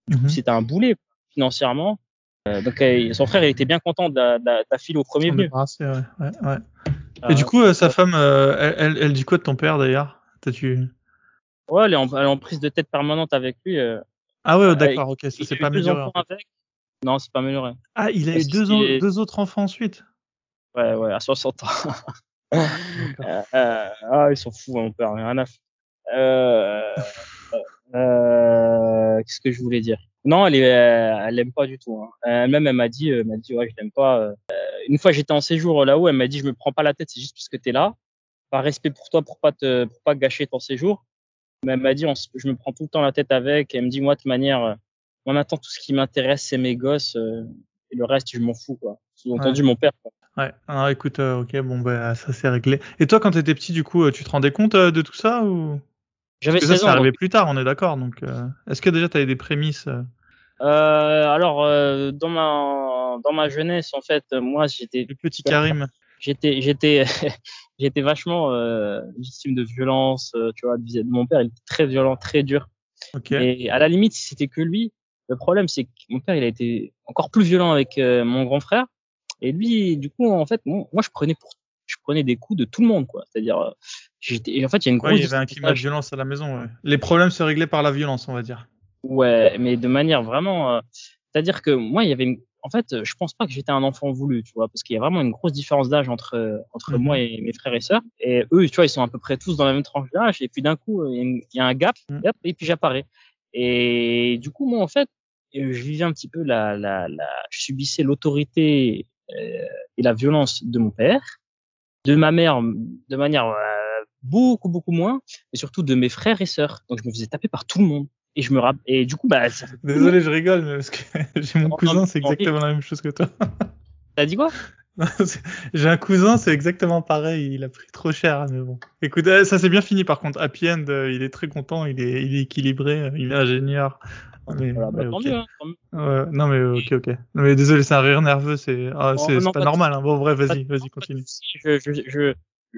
Mhm. C'était un boulet financièrement. Euh, donc, son frère, il était bien content de la, de la- de la file au premier venu. ouais, ouais, ouais. Et du coup, sa femme, elle, elle, elle dit quoi de ton père d'ailleurs? T'as-tu ouais, elle est, en, elle est en prise de tête permanente avec lui. Ah ouais, Euh, d'accord, ok, ça eu pas amélioré. en enfants fait. avec. Non, c'est pas amélioré. Ah, il a eu deux autres enfants ensuite? Ouais, ouais, à 60 ans. Euh, euh, ah, ils sont fous, mon père, rien à foutre. Euh, euh, qu'est-ce que je voulais dire? Non, elle est, euh, elle l'aime pas du tout. Hein. Elle-même, elle m'a dit, euh, elle m'a dit, ouais, je l'aime pas. euh. Une fois, j'étais en séjour là-haut, elle m'a dit, je me prends pas la tête, c'est juste parce que t'es là. Par respect pour toi, pour pas te, pour pas gâcher ton séjour. Mais elle m'a dit, on je me prends tout le temps la tête avec. Elle me dit, moi, de toute manière, euh, moi maintenant, tout ce qui m'intéresse, c'est mes gosses. euh, et le reste, je m'en fous, quoi. Sous-entendu, mon père. quoi. Ouais. Alors écoute, euh, ok, bon bah ça c'est réglé. Et toi, quand t'étais petit, du coup, euh, tu te rendais compte euh, de tout ça ou? J'avais ça, 16 c'est ans. arrivé plus tard, on est d'accord. Donc, euh, est-ce que déjà t'avais des prémices alors euh, dans ma dans ma jeunesse en fait moi j'étais du petit Karim j'étais j'étais j'étais vachement euh, victime de violence tu vois vis-à-vis de mon père il était très violent très dur Ok. et à la limite si c'était que lui le problème c'est que mon père il a été encore plus violent avec mon grand frère et lui du coup en fait moi, moi, je prenais pour je prenais des coups de tout le monde quoi c'est-à-dire euh, j'étais en fait il y a une Ouais, grosse il y avait un climat de violence à la maison. Ouais. Les problèmes se réglaient par la violence, on va dire. Ouais, mais de manière vraiment. euh, C'est-à-dire que moi, il y avait une- en fait, je pense pas que j'étais un enfant voulu, tu vois, parce qu'il y a vraiment une grosse différence d'âge entre entre Mhm. moi et mes frères et sœurs. Et eux, tu vois, ils sont à peu près tous dans la même tranche d'âge. Et puis d'un coup, il y a une- il y a un gap, Mhm. et puis j'apparais. Et du coup, moi, en fait, euh, je vivais un petit peu la, la, la je subissais l'autorité euh, et la violence de mon père, de ma mère de manière euh, beaucoup beaucoup moins, et surtout de mes frères et sœurs. Donc je me faisais taper par tout le monde. Et je me rapp- et du coup, bah, ça fait- Désolé, je rigole, mais parce que j'ai mon Non, cousin, c'est non, exactement la même chose que toi. t'as dit quoi? J'ai un cousin, c'est exactement pareil. Il a pris trop cher, mais bon. Écoute, euh, ça s'est bien fini par contre. Happy End, euh, il est très content, il est, il est équilibré, euh, il est ingénieur. Mais, Voilà, bah, hein. Ouais, non mais ok, ok. Non, mais désolé, c'est un rire nerveux, c'est ah, Oh, pas normal. Hein. Bon, pas vas-y, vas-y, continue. Je, je, je,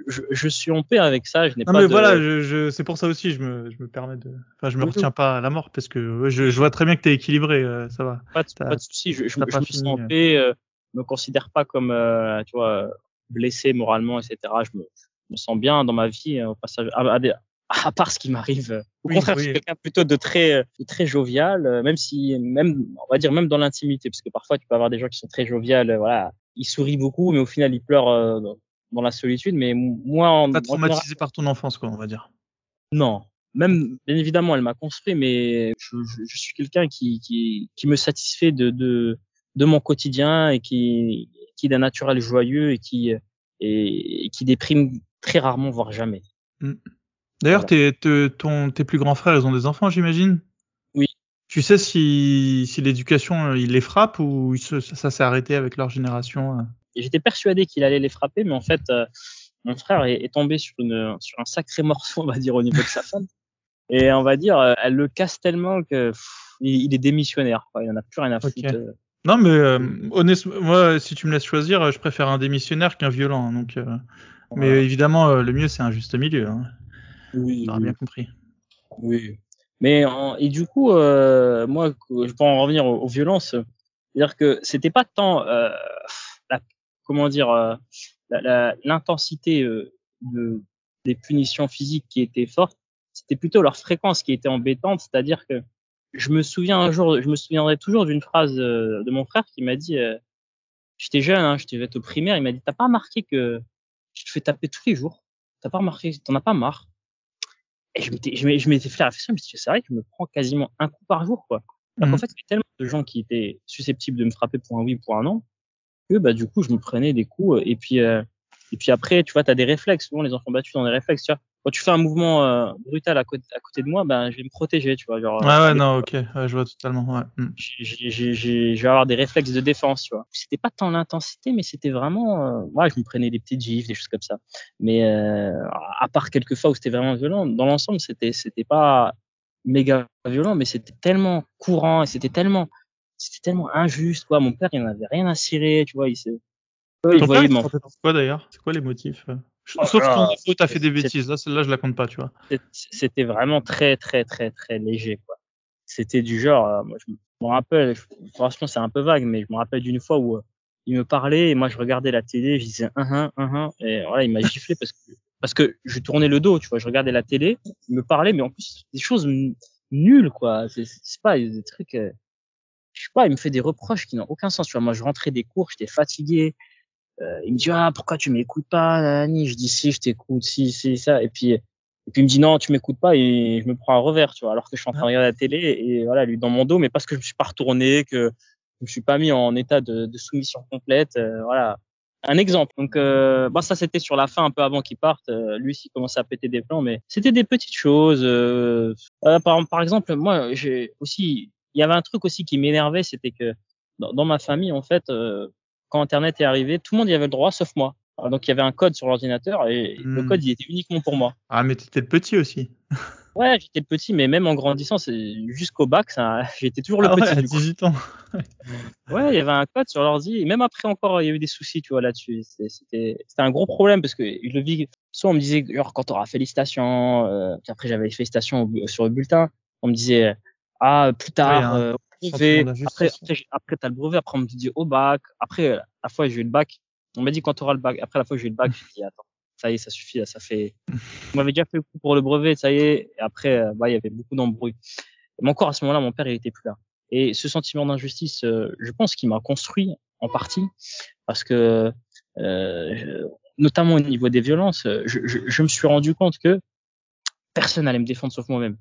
je, je suis en paix avec ça. Je n'ai Non pas mais de... voilà, je, je, c'est pour ça aussi, je me, je me permets de, enfin, je me Oui, retiens pas à la mort parce que je, je vois très bien que t'es équilibré, euh, ça va. pas de, pas de souci. Je, je, me sens en paix. Euh, me considère pas comme, euh, tu vois, blessé moralement, etc. Je me, je me sens bien dans ma vie. euh, Au passage, à, à, des- à part ce qui m'arrive. euh, Au Oui, contraire, je oui. suis quelqu'un plutôt de très, de très jovial, euh, même si, même, on va dire même dans l'intimité, parce que parfois tu peux avoir des gens qui sont très jovial. euh, voilà, ils sourient beaucoup, mais au final ils pleurent euh, dans, la solitude. Mais moi, en, Pas en traumatisé par ton enfance, quoi, on va dire. Non. Même, bien évidemment, elle m'a construit, mais je, je, je suis quelqu'un qui, qui, qui me satisfait de, de, de mon quotidien et qui, qui est d'un naturel joyeux et qui, et, et qui déprime très rarement, voire jamais. D'ailleurs, Voilà. tes, tes, ton, tes plus grands frères, ils ont des enfants, j'imagine? Oui. Tu sais si, si l'éducation, euh, il les frappe ou se- ça, s'est arrêté avec leur génération. euh? J'étais persuadé qu'il allait les frapper, mais en fait, euh, mon frère est, est tombé sur, une, sur un sacré morceau, on va dire, au niveau de sa femme. Et on va dire, euh, elle le casse tellement que pff, il, il est démissionnaire. Quoi. Il en a plus rien à foutre. euh. Non, mais euh, honnêtement, moi, si tu me laisses choisir, euh, je préfère un démissionnaire qu'un violent. hein, Donc, euh, mais évidemment, euh, le mieux, c'est un juste milieu. Hein. Oui, T'auras oui. bien compris. Oui. Mais en- et du coup, euh, moi, je peux en revenir aux, aux violences. C'est-à-dire que c'était pas tant, euh, la, comment dire, euh, l'intensité euh, de, des punitions physiques qui était forte. C'était plutôt leur fréquence qui était embêtante. C'est-à-dire que je me souviens un jour, je me souviendrai toujours d'une phrase euh, de mon frère qui m'a dit, euh, j'étais jeune, hein, j'étais au primaire, il m'a dit, t'as pas remarqué que tu te fais taper tous les jours? T'as pas remarqué, t'en as pas marre? Et je m'étais, je je m'étais fait la réflexion, je me suis dit, c'est vrai que je me prends quasiment un coup par jour, quoi. Alors Mhm. qu'en fait, il y avait tellement de gens qui étaient susceptibles de me frapper pour un oui, pour un non, que, bah, du coup, je me prenais des coups. Et puis, euh, et puis après, tu vois, t'as des réflexes. Souvent, les enfants battus ont des réflexes, tu vois. Quand tu fais un mouvement euh, brutal à côté, à côté de moi, ben, je vais me protéger, tu vois. Genre, Ouais, ouais, euh, non, ok, ouais, je vois totalement. Ouais. Mm. j'ai- j'ai- j'ai- je vais avoir des réflexes de défense, tu vois. C'était pas tant l'intensité, mais c'était vraiment, euh, ouais, je me prenais des petites gifles, des choses comme ça. Mais euh, à part quelques fois où c'était vraiment violent, dans l'ensemble, c'était c'était pas méga violent, mais c'était tellement courant et c'était tellement c'était tellement injuste, quoi. Mon père, il en avait rien à cirer, tu vois. Il ils Ton père, il frappait pour quoi d'ailleurs? C'est quoi les motifs euh? Oh Sauf quand tu t'as fait des bêtises. Là, celle-là, je la compte pas, tu vois. c'était vraiment très très très très léger quoi. C'était du genre, euh, moi je me rappelle, je- franchement c'est un peu vague, mais je me rappelle d'une fois où euh, il me parlait et moi je regardais la télé, je disais un un un un et voilà il m'a giflé parce que parce que je tournais le dos, tu vois, je regardais la télé, il me parlait mais en plus des choses nulles quoi, c'est c'est pas des trucs, euh, je sais pas, il me fait des reproches qui n'ont aucun sens, tu vois, moi je rentrais des cours, j'étais fatigué, il me dit ah pourquoi tu m'écoutes pas Nani? Je dis si je t'écoute si si ça. Et puis et puis il me dit non tu m'écoutes pas et je me prends un revers tu vois alors que je suis en train de regarder la télé et voilà lui dans mon dos mais parce que je me suis pas retourné que je me suis pas mis en état de, de soumission complète euh, voilà. Un exemple. Donc euh, bah ça c'était sur la fin un peu avant qu'il parte. Euh, lui s'il commençait à péter des plans mais c'était des petites choses euh, euh, par, par exemple moi j'ai aussi il y avait un truc aussi qui m'énervait c'était que dans, dans ma famille en fait euh, quand Internet est arrivé, tout le monde y avait le droit sauf moi. Alors, donc il y avait un code sur l'ordinateur et le Hmm. code il était uniquement pour moi. Ah, mais t'étais le petit aussi. Ouais, j'étais le petit, mais même en grandissant, jusqu'au bac, ça, j'étais toujours le Ah ouais, petit. à du coup. 18 ans. Ouais, il y avait un code sur l'ordi et même après encore, il y a eu des soucis, tu vois, là-dessus. C'était, un gros problème parce que je le vis. Soit on me disait genre quand t'auras félicitations, euh, puis après j'avais les félicitations sur le bulletin, on me disait ah plus tard. Oui, euh, après, après, après t'as le brevet, après on me dit au bac. Après la fois j'ai eu le bac, on m'a dit quand t'auras le bac. Après la fois j'ai eu le bac, j'ai dit attends, ça y est, ça suffit, là, ça fait. On m'avait déjà fait le coup pour le brevet, ça y est. Et après, euh, bah il y avait beaucoup d'embrouilles. Mais encore à ce moment-là, mon père il était plus là. Et ce sentiment d'injustice, euh, je pense qu'il m'a construit en partie parce que, euh, notamment au niveau des violences, je, je, je, me suis rendu compte que personne n'allait me défendre sauf moi-même.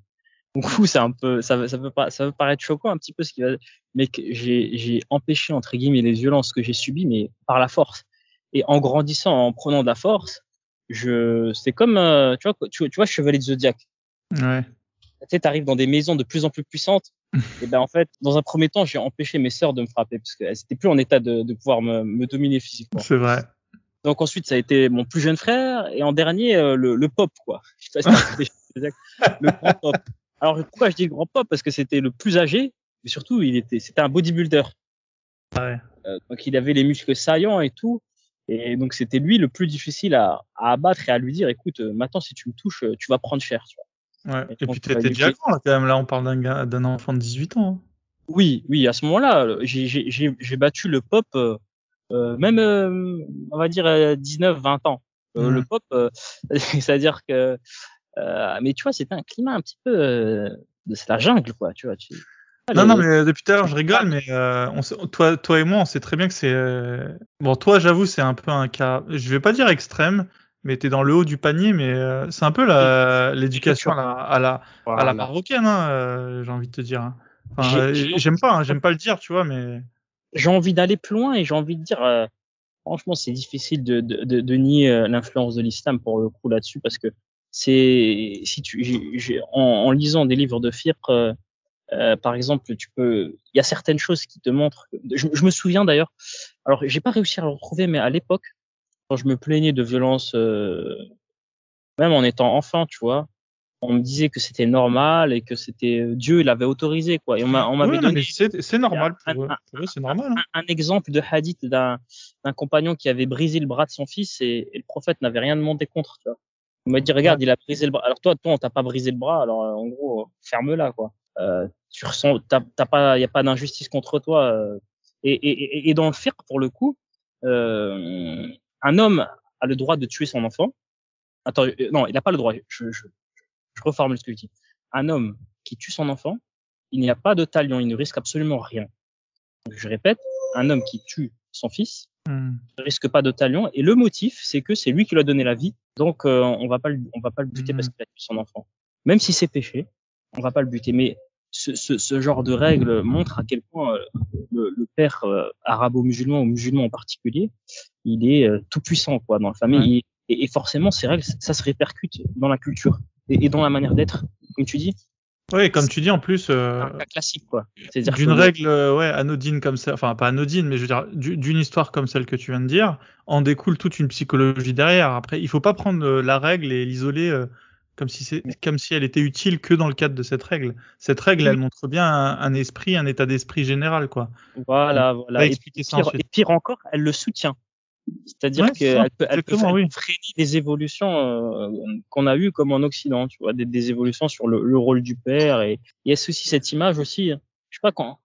Du coup, c'est un peu, ça, ça peut pas, ça peut paraître choquant un petit peu ce qui va, mais que j'ai, j'ai empêché entre guillemets les violences que j'ai subies, mais par la force. Et en grandissant, en prenant de la force, je, c'est comme, euh, tu vois, tu, tu vois, Chevalier de Zodiac. Ouais. Tu sais, t'arrives dans des maisons de plus en plus puissantes. et ben en fait, dans un premier temps, j'ai empêché mes sœurs de me frapper parce qu'elles étaient plus en état de, de pouvoir me, me dominer physiquement. C'est vrai. Donc ensuite, ça a été mon plus jeune frère et en dernier, euh, le, le pop quoi. Je sais pas si le grand pop. Alors pourquoi je dis le grand pop Parce que c'était le plus âgé, mais surtout il était, c'était un bodybuilder. Ouais. Euh, donc il avait les muscles saillants et tout. Et donc c'était lui le plus difficile à, à, abattre et à lui dire, écoute, euh, maintenant si tu me touches, tu vas prendre cher. Tu vois. Ouais. Et, et puis tu étais déjà grand là, quand même. Là, on parle d'un, d'un enfant de 18 ans. Hein. Oui, oui. À ce moment-là, j'ai, j'ai, j'ai battu le pop, euh, même, euh, on va dire 19-20 ans. Mmh. Le pop, c'est-à-dire que euh, mais tu vois, c'était un climat un petit peu euh, de la jungle, quoi. Tu vois. Tu... non, non, mais depuis tout à l'heure, je rigole, mais euh, on sait, toi, toi et moi, on sait très bien que c'est. Euh... Bon, toi, j'avoue, c'est un peu un cas. Je vais pas dire extrême, mais t'es dans le haut du panier, mais euh, c'est un peu l'éducation à la à la, voilà. à la marocaine, hein, j'ai envie de te dire. Hein. Enfin, j'aime pas, hein, j'aime pas le dire, tu vois, mais. J'ai envie d'aller plus loin et j'ai envie de dire. Franchement, c'est difficile de, de, de, de nier l'influence de l'islam pour le coup là-dessus parce que c'est si tu j en, en, lisant des livres de Firq euh, euh, par exemple tu peux il y a certaines choses qui te montrent je, je me souviens d'ailleurs alors j'ai pas réussi à le retrouver mais à l'époque quand je me plaignais de violence euh, même en étant enfant tu vois on me disait que c'était normal et que c'était Dieu l'avait autorisé quoi et on m'avait oui, donné c'est normal un, c'est normal hein. un, un, exemple de hadith d'un compagnon qui avait brisé le bras de son fils et, et le prophète n'avait rien demandé contre tu vois on m'a dit, regarde, il a brisé le bras. Alors toi, toi, on t'a pas brisé le bras. Alors en gros, ferme-la, quoi. Euh, tu ressens, t'as, t'as pas, y a pas d'injustice contre toi. Euh, et, et, et, dans le firq, pour le coup, euh, un homme a le droit de tuer son enfant. Attends, euh, non, il n'a pas le droit. Je, je, je reformule ce que je dis. Un homme qui tue son enfant, il n'y a pas de talion, il ne risque absolument rien. Donc, je répète, un homme qui tue son fils hmm. ne risque pas de talion. Et le motif, c'est que c'est lui qui lui a donné la vie. Donc, euh, on va pas le, on va pas le buter mmh. parce qu'il a tué son enfant. Même si c'est péché, on va pas le buter. Mais ce, ce, ce genre de règle montre à quel point euh, le, le, père euh, arabo-musulman ou musulman en particulier, il est euh, tout puissant quoi dans la famille. Ouais. Et, et, forcément, ces règles, ça se répercute dans la culture et, et dans la manière d'être, comme tu dis. Oui, comme tu dis en plus. Euh, un cas classique, quoi. D'une règle, euh, ouais, anodine comme ça, enfin pas anodine, mais je veux dire, d'une histoire comme celle que tu viens de dire, en découle toute une psychologie derrière. Après, il faut pas prendre euh, la règle et l'isoler euh, comme si c'est, comme si elle était utile que dans le cadre de cette règle. Cette règle, elle montre bien un, un esprit, un état d'esprit général, quoi. Voilà, voilà. Et pire, et pire encore, elle le soutient. C'est-à-dire ouais, qu'elle peut, elle peut oui. freiner des évolutions euh, qu'on a eues comme en Occident, tu vois, des, des évolutions sur le, le, rôle du père. Et il y a aussi cette image aussi, hein. je sais pas quand,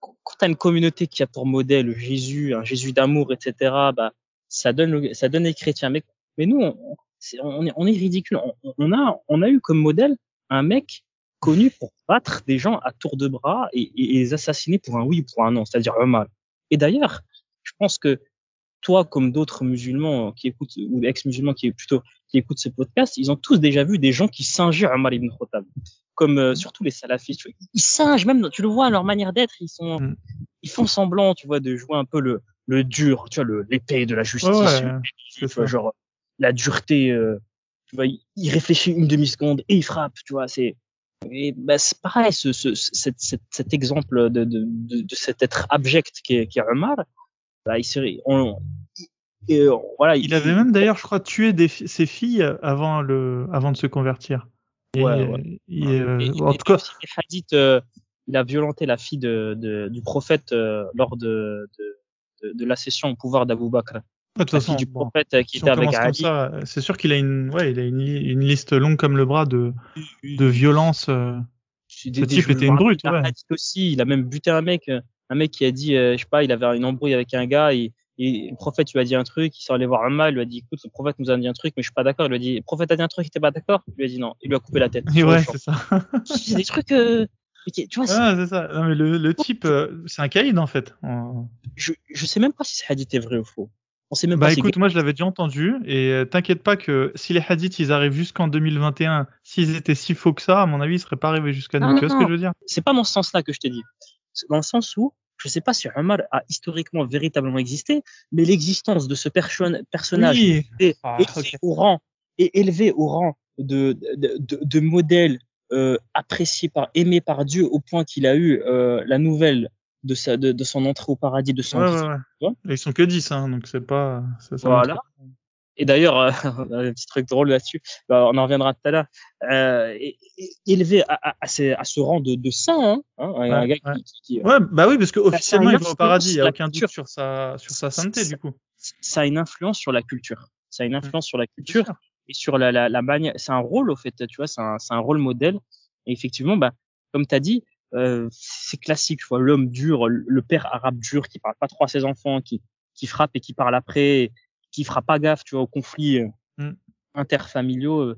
quand tu as une communauté qui a pour modèle Jésus, un Jésus d'amour, etc. Bah, ça donne, le, ça donne les chrétiens. Mais, mais nous, on, est, on, est, on est ridicule. On, on, a, on a eu comme modèle un mec connu pour battre des gens à tour de bras et, et, et les assassiner pour un oui ou pour un non, c'est-à-dire un mal. Et d'ailleurs, je pense que toi comme d'autres musulmans qui écoutent ou ex-musulmans qui plutôt qui écoutent ce podcast, ils ont tous déjà vu des gens qui singent Omar ibn Khattab, comme euh, surtout les salafistes. Ils singent même, tu le vois leur manière d'être, ils sont, mm. ils font semblant, tu vois, de jouer un peu le le dur, tu vois, l'épée de la justice, ouais, tu vois, genre la dureté. Euh, tu vois, il réfléchit une demi seconde et il frappe, tu vois, c'est et bah, c'est pareil, ce, ce, cet, cet, cet exemple de, de, de, de, cet être abject qui est, qui est Omar, bah, il on, euh, voilà. Il, il avait même d'ailleurs, je crois, tué des, ses filles avant le, avant de se convertir. Et, ouais, ouais. Et, euh, en tout cas, hadith, euh, il a violenté la fille de, de du prophète euh, lors de, de, de, la session au pouvoir d'Abu Bakr. Toute façon, du prophète bon, qui si était avec Ali. C'est sûr qu'il a une, ouais, il a une, une, liste longue comme le bras de, de violences. Ce type était une brute. Ouais. aussi, il a même buté un mec un mec qui a dit, euh, je sais pas, il avait une embrouille avec un gars et, et le prophète lui a dit un truc, il s'est allé voir un mal, il lui a dit, écoute, le prophète nous a dit un truc, mais je suis pas d'accord. Il lui a dit, le prophète a dit un truc, il était pas d'accord? Il lui a dit non. Il lui a coupé la tête. Et ouais, c'est ça. c'est des trucs, euh, tu vois, ah, c'est ça. Non, mais le, le type, euh, c'est un caïd en fait. Je, je sais même pas si ce hadith est vrai ou faux. On sait même bah pas écoute, moi je l'avais déjà entendu et euh, t'inquiète pas que si les hadiths ils arrivent jusqu'en 2021, s'ils étaient si faux que ça, à mon avis ils seraient pas arrivés jusqu'à nous. Tu vois ce que je veux dire? C'est pas dans ce sens-là que je t'ai dit. Dans le sens où je sais pas si Omar a historiquement véritablement existé, mais l'existence de ce personnage oui. est, ah, au rang et élevé au rang de, de, de, de modèle euh, apprécié par, aimé par Dieu au point qu'il a eu euh, la nouvelle de, sa, de, de, son entrée au paradis, de son ouais, ouais, ouais. Ils sont que 10, hein, donc c'est pas. Ça, ça voilà. Et d'ailleurs, euh, un petit truc drôle là-dessus, bah, on en reviendra tout à l'heure, euh, élevé à, à, à, à, ce rang de, de saint, hein, hein ouais, un gars ouais. qui, qui, ouais, bah oui, parce qu'officiellement il va au paradis, il n'y a aucun doute sur sa, sur sa sainteté du coup. Ça a une influence sur la culture. Ça a une influence sur la culture et sur la, la, la manière. C'est un rôle au fait, tu vois, c'est un, un rôle modèle. Et effectivement, bah, comme tu as dit, euh, c'est classique, tu vois, l'homme dur, le père arabe dur qui parle pas trop à ses enfants, qui, qui frappe et qui parle après, qui fera pas gaffe, tu vois, aux conflits euh, mm. interfamiliaux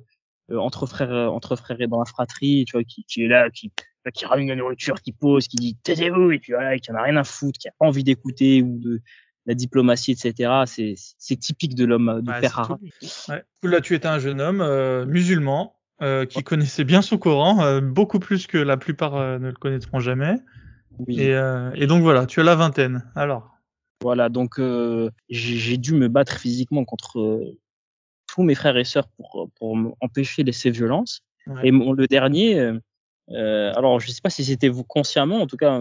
euh, entre frères, euh, entre frères et dans la fratrie, tu vois, qui, qui est là, qui, qui ramène la nourriture, qui pose, qui dit taisez-vous, et puis voilà, qui en a rien à foutre, qui a pas envie d'écouter ou de la diplomatie, etc. C'est, c'est typique de l'homme, du ouais, père arabe. Ouais. Là, tu étais un jeune homme euh, musulman euh, qui connaissait bien son Coran, euh, beaucoup plus que la plupart euh, ne le connaîtront jamais. Oui. Et, et, donc voilà, tu as la vingtaine. Alors. Voilà, donc j'ai dû me battre physiquement contre tous mes frères et sœurs pour, pour empêcher ces violences. Ouais. Et mon, le dernier, alors je sais pas si c'était vous consciemment, en tout cas,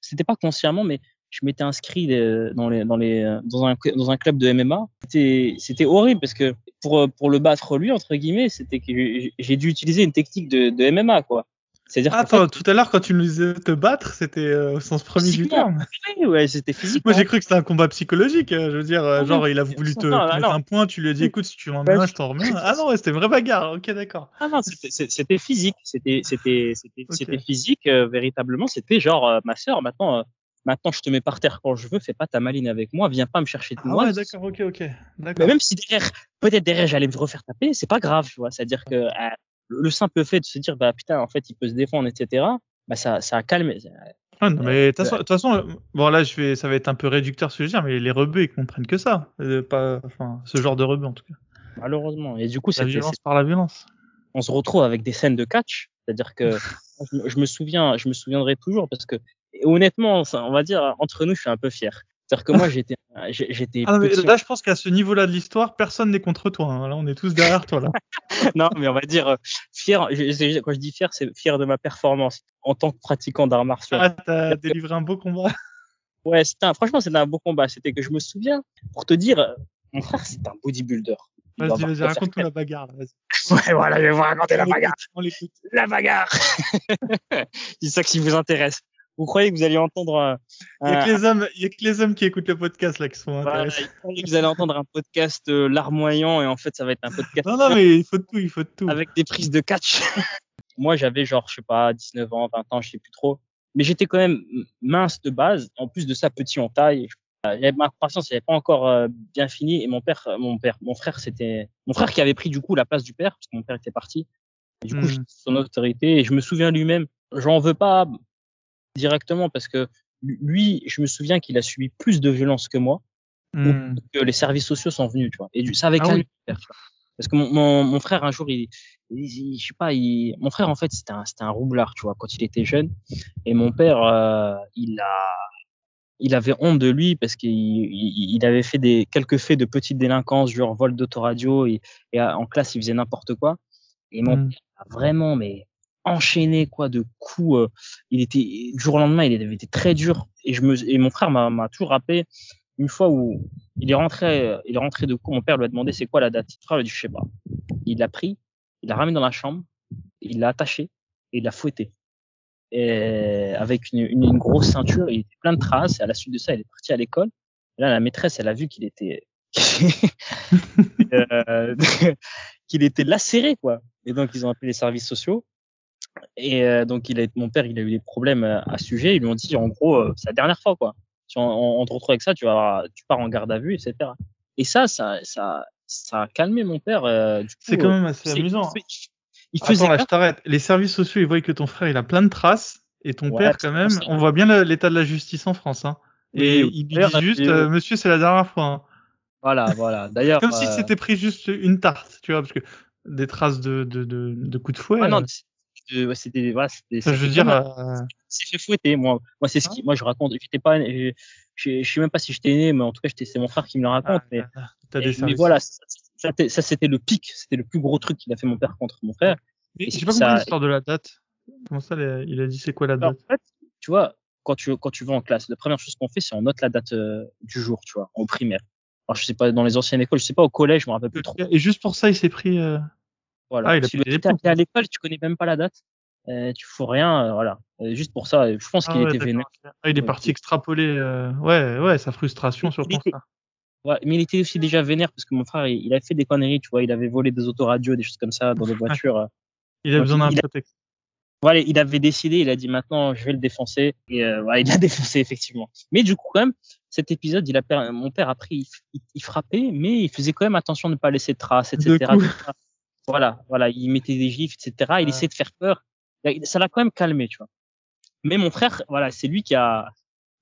c'était pas consciemment, mais je m'étais inscrit dans les dans les dans un dans un club de MMA. C'était c'était horrible parce que pour pour le battre lui entre guillemets, c'était que j'ai dû utiliser une technique de, de MMA quoi. C'est-à-dire ah, Attends, fait, tout à l'heure quand tu nous disais te battre, c'était euh, au sens premier du terme. Oui, ouais, c'était physique. Moi j'ai cru que c'était un combat psychologique. Je veux dire, ah, genre il a voulu te non, mettre un point, tu lui as dit écoute si tu m'en mets un, je t'en remets. Ah non, ouais, c'était vraie bagarre. Ok, d'accord. Ah non, c'était physique. C'était c'était c'était okay. physique euh, véritablement. C'était genre euh, ma sœur maintenant Maintenant, je te mets par terre quand je veux, fais pas ta maline avec moi, viens pas me chercher de ah moi. Ouais, d'accord, ok, ok. Mais même si derrière, peut-être derrière, j'allais me refaire taper, c'est pas grave, tu vois. C'est-à-dire que euh, le simple fait de se dire, bah putain, en fait, il peut se défendre, etc. Bah ça, ça a calmé. Ah non, mais de toute façon, façon, bon là, je vais, ça va être un peu réducteur ce que je veux dire, mais les rebeux ils comprennent que ça, euh, pas, enfin, ce genre de rebeux en tout cas. Malheureusement. Et du coup, la violence par la violence. On se retrouve avec des scènes de catch, c'est-à-dire que je, je me souviens, je me souviendrai toujours parce que honnêtement, on va dire, entre nous, je suis un peu fier. C'est-à-dire que moi, j'étais, j'étais. Ah, mais là, je pense qu'à ce niveau-là de l'histoire, personne n'est contre toi. Hein. Là, on est tous derrière toi, là. non, mais on va dire euh, fier. Je, quand je dis fier, c'est fier de ma performance en tant que pratiquant d'arts martiaux. Ah, t'as délivré un beau combat. Ouais, un, franchement, c'était un beau combat. C'était que je me souviens, pour te dire, mon frère, c'est un bodybuilder. Vas-y, vas-y, raconte-nous la bagarre. Ouais, voilà, je vais vous raconter la bagarre. La bagarre. c'est ça qui vous intéresse vous croyez que vous allez entendre il y a que les hommes il y a que les hommes qui écoutent le podcast là qui sont voilà, intéressés. vous allez entendre un podcast euh, larmoyant et en fait ça va être un podcast non non mais il faut de tout il faut de tout. avec des prises de catch. Moi j'avais genre je sais pas 19 ans 20 ans je sais plus trop. Mais j'étais quand même mince de base en plus de ça petit en taille. Ma croissance n'avait pas encore euh, bien fini et mon père mon père mon frère c'était mon frère qui avait pris du coup la place du père parce que mon père était parti. Et du coup mmh. son autorité et je me souviens lui-même j'en veux pas directement parce que lui, je me souviens qu'il a subi plus de violence que moi, mmh. que les services sociaux sont venus, tu vois. Et ça avec ah, oui. Parce que mon, mon, mon, frère, un jour, il, il, je sais pas, il, mon frère, en fait, c'était un, c'était un roublard, tu vois, quand il était jeune. Et mon père, euh, il a, il avait honte de lui parce qu'il il, avait fait des quelques faits de petite délinquance, genre vol d'autoradio et, et en classe, il faisait n'importe quoi. Et mon mmh. père a vraiment, mais enchaîné quoi de coups. Euh, il était du jour au lendemain, il avait été très dur. Et je me et mon frère m'a toujours rappelé une fois où il est rentré, il est rentré de coup. Mon père lui a demandé c'est quoi la date. Mon frère lui a dit. Il l'a pris, il l'a ramené dans la chambre, il l'a attaché et il l'a fouetté. Et avec une, une, une, grosse ceinture, il était plein de traces. Et à la suite de ça, il est parti à l'école. Là, la maîtresse, elle a vu qu'il était euh, qu'il était lacéré quoi. Et donc ils ont appelé les services sociaux. Et euh, donc, il a, mon père, il a eu des problèmes euh, à ce sujet. Ils lui ont dit, en gros, euh, c'est la dernière fois, quoi. Si on, on, te retrouve avec ça, tu vas, tu pars en garde à vue, etc. Et ça, ça, ça, ça a calmé mon père. Euh, c'est quand même assez amusant. Il, il faisait Attends, là, je t'arrête. Les services sociaux, ils voient que ton frère, il a plein de traces. Et ton père, quand même, on voit bien l'état de la justice en France. Hein. Et il dit juste, euh, monsieur, c'est la dernière fois. Hein. Voilà, voilà. D'ailleurs. Comme si c'était pris juste une tarte, tu vois, parce que des traces de, de, de, de coups de fouet. Ah non, euh. c'était, voilà, c'était. je veux dire. C'est fait fouetter, moi. Moi, c'est ce qui, moi, je raconte. J'étais pas, je, je, sais même pas si j'étais né, mais en tout cas, c'est mon frère qui me le raconte. Ah, mais, mais, mais, voilà, ça, ça c'était le pic, c'était le plus gros truc qu'il a fait mon père contre mon frère. Mais j'ai pas compris l'histoire de la date. Comment ça, il a dit c'est quoi la date? En fait, tu vois, quand tu, quand tu vas en classe, la première chose qu'on fait, c'est on note la date euh, du jour, tu vois, en primaire. Alors, je sais pas, dans les anciennes écoles, je sais pas, au collège, je me rappelle plus trop. Et juste pour ça, il s'est pris. Euh... Voilà. Ah, il a si à l'école, tu connais même pas la date. Euh, tu fous rien, euh, voilà. juste pour ça, je pense ah qu'il était vénère. Ah, il est parti extrapoler, ouais, ouais, sa frustration sur ça. Ouais, mais il était aussi déjà vénère parce que mon frère, il, il avait fait des conneries, tu vois, il avait volé des autoradios, des choses comme ça dans des voitures. il a besoin d'un prétexte. Voilà, il avait décidé, il a dit maintenant je vais le défoncer et euh, voilà, il a défoncé effectivement. Mais du coup quand même, cet épisode, il a mon père après il, il, frappait, mais il faisait quand même attention de ne pas laisser de traces, etc. voilà, voilà, il mettait des gifs, etc. Il essayait de faire peur. Ça l'a quand même calmé, tu vois. Mais mon frère, voilà, c'est lui qui a,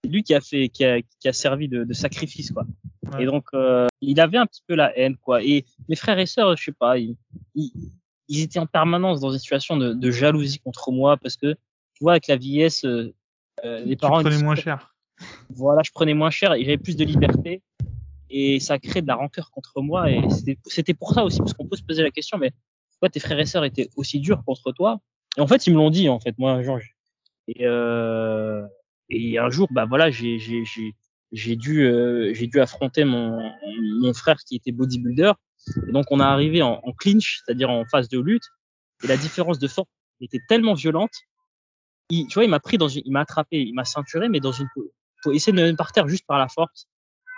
lui qui a fait, qui a, qui a servi de, de sacrifice, quoi. Et donc, euh, il avait un petit peu la haine, quoi. Et mes frères et sœurs, je sais pas, ils, ils étaient en permanence dans une situation de, de, jalousie contre moi parce que tu vois avec la vieillesse euh, euh les parents prenaient moins cher voilà je prenais moins cher et j'avais plus de liberté et ça crée de la rancœur contre moi. Et c'était pour ça aussi parce qu'on peut se poser la question mais pourquoi tes frères et sœurs étaient aussi durs contre toi? Et en fait ils me l'ont dit en fait moi Georges. Et euh, et un jour bah voilà j'ai j'ai j'ai dû euh, j'ai dû affronter mon mon frère qui était bodybuilder. Et donc on a arrivé en, clinch, c'est-à-dire en phase de lutte, et la différence de force était tellement violente. Il, tu vois, il m'a pris dans une, il m'a attrapé, il m'a ceinturé, mais dans une, pour essayer de me mettre par terre juste par la force.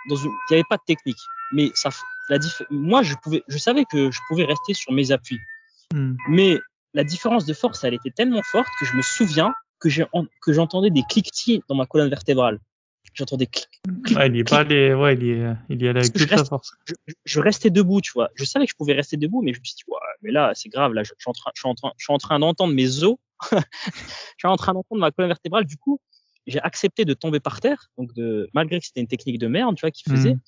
Dans une, il n'y avait pas de technique. Mais ça, la moi, je pouvais, je savais que je pouvais rester sur mes appuis. Hmm. Mais la différence de force, elle était tellement forte que je me souviens que j'ai, que j'entendais des cliquetis dans ma colonne vertébrale j'entends des clics. ouais, il est pas allé, ouais, il est, il est allé avec toute sa force. Je, je, restais debout, tu vois. Je savais que je pouvais rester debout, mais je me suis dit, ouais, mais là, c'est grave, là, je, suis en train, je suis en train, je suis en train d'entendre mes os. je suis en train d'entendre ma colonne vertébrale. Du coup, j'ai accepté de tomber par terre, donc de, malgré que c'était une technique de merde, tu vois, qu'il faisait. Hmm.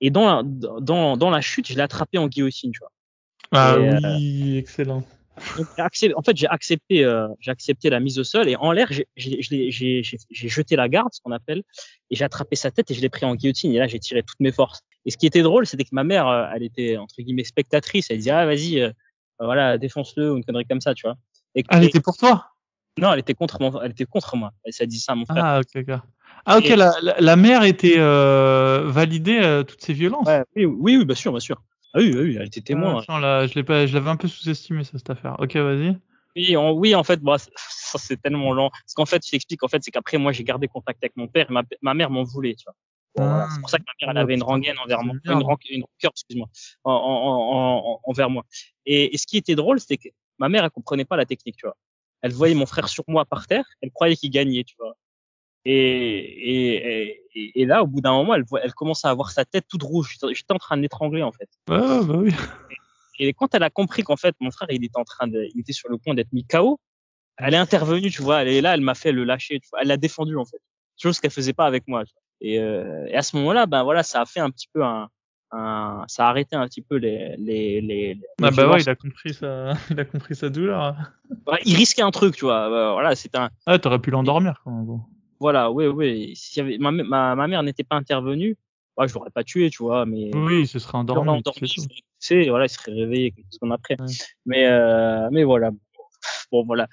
Et dans, dans, dans la chute, je l'ai attrapé en guillotine, tu vois. Ah oui, excellent en fait, j'ai accepté, euh, j'ai accepté la mise au sol et en l'air, j'ai jeté la garde, ce qu'on appelle, et j'ai attrapé sa tête et je l'ai pris en guillotine. Et là, j'ai tiré toutes mes forces. Et ce qui était drôle, c'était que ma mère, euh, elle était entre guillemets spectatrice. Elle disait ah vas-y, euh, voilà, défonce-le ou une connerie comme ça, tu vois. Et, elle était pour toi? Non, elle était contre mon, elle était contre moi. Elle s'est dit ça à mon frère. Ah ok, ok. Ah ok, la, la, mère était euh, validée toutes ces violences. Ouais, oui, oui, oui, bien sûr, bien sûr. Ah oui, oui, elle était témoin. Ah, je l'ai pas, je l'avais un peu sous-estimé ça, cette affaire. Ok, vas-y. Oui, en, oui, en fait, bah, ça c'est tellement lent. Ce qu'en fait, je t'explique, en fait, c'est qu'après moi j'ai gardé contact avec mon père, ma, ma mère m'en voulait, tu vois. Ah. c'est pour ça que ma mère elle avait une rengaine envers moi, une, une rancœur, excuse-moi, en, en, en, envers moi. Et, et, ce qui était drôle, c'était que ma mère elle comprenait pas la technique, tu vois. Elle voyait mon frère sur moi par terre, elle croyait qu'il gagnait, tu vois. Et, et, et, là, au bout d'un moment, elle, elle commence à avoir sa tête toute rouge. J'étais en train de l'étrangler, en fait. Ah, bah oui. Et, quand elle a compris qu'en fait, mon frère, il était en train de, il était sur le point d'être mis KO, elle est intervenue, tu vois. Elle est là, elle m'a fait le lâcher, tu vois. Elle l'a défendu, en fait. Chose qu'elle faisait pas avec moi. Et, euh, et, à ce moment-là, ben voilà, ça a fait un petit peu un, un ça a arrêté un petit peu les, les, les, ah bah ouais, il a compris sa, il a compris sa douleur. il risquait un truc, tu vois. Voilà, c'est un. Ah, t'aurais pu l'endormir, quand même. Voilà, oui, oui. Si avait, ma, ma, ma mère n'était pas intervenue, ouais, je l'aurais pas tué, tu vois, mais. Oui, ce serait endormi. endormi c'est voilà, il serait réveillé quelques secondes après. Mais, euh, mais voilà. Bon, voilà.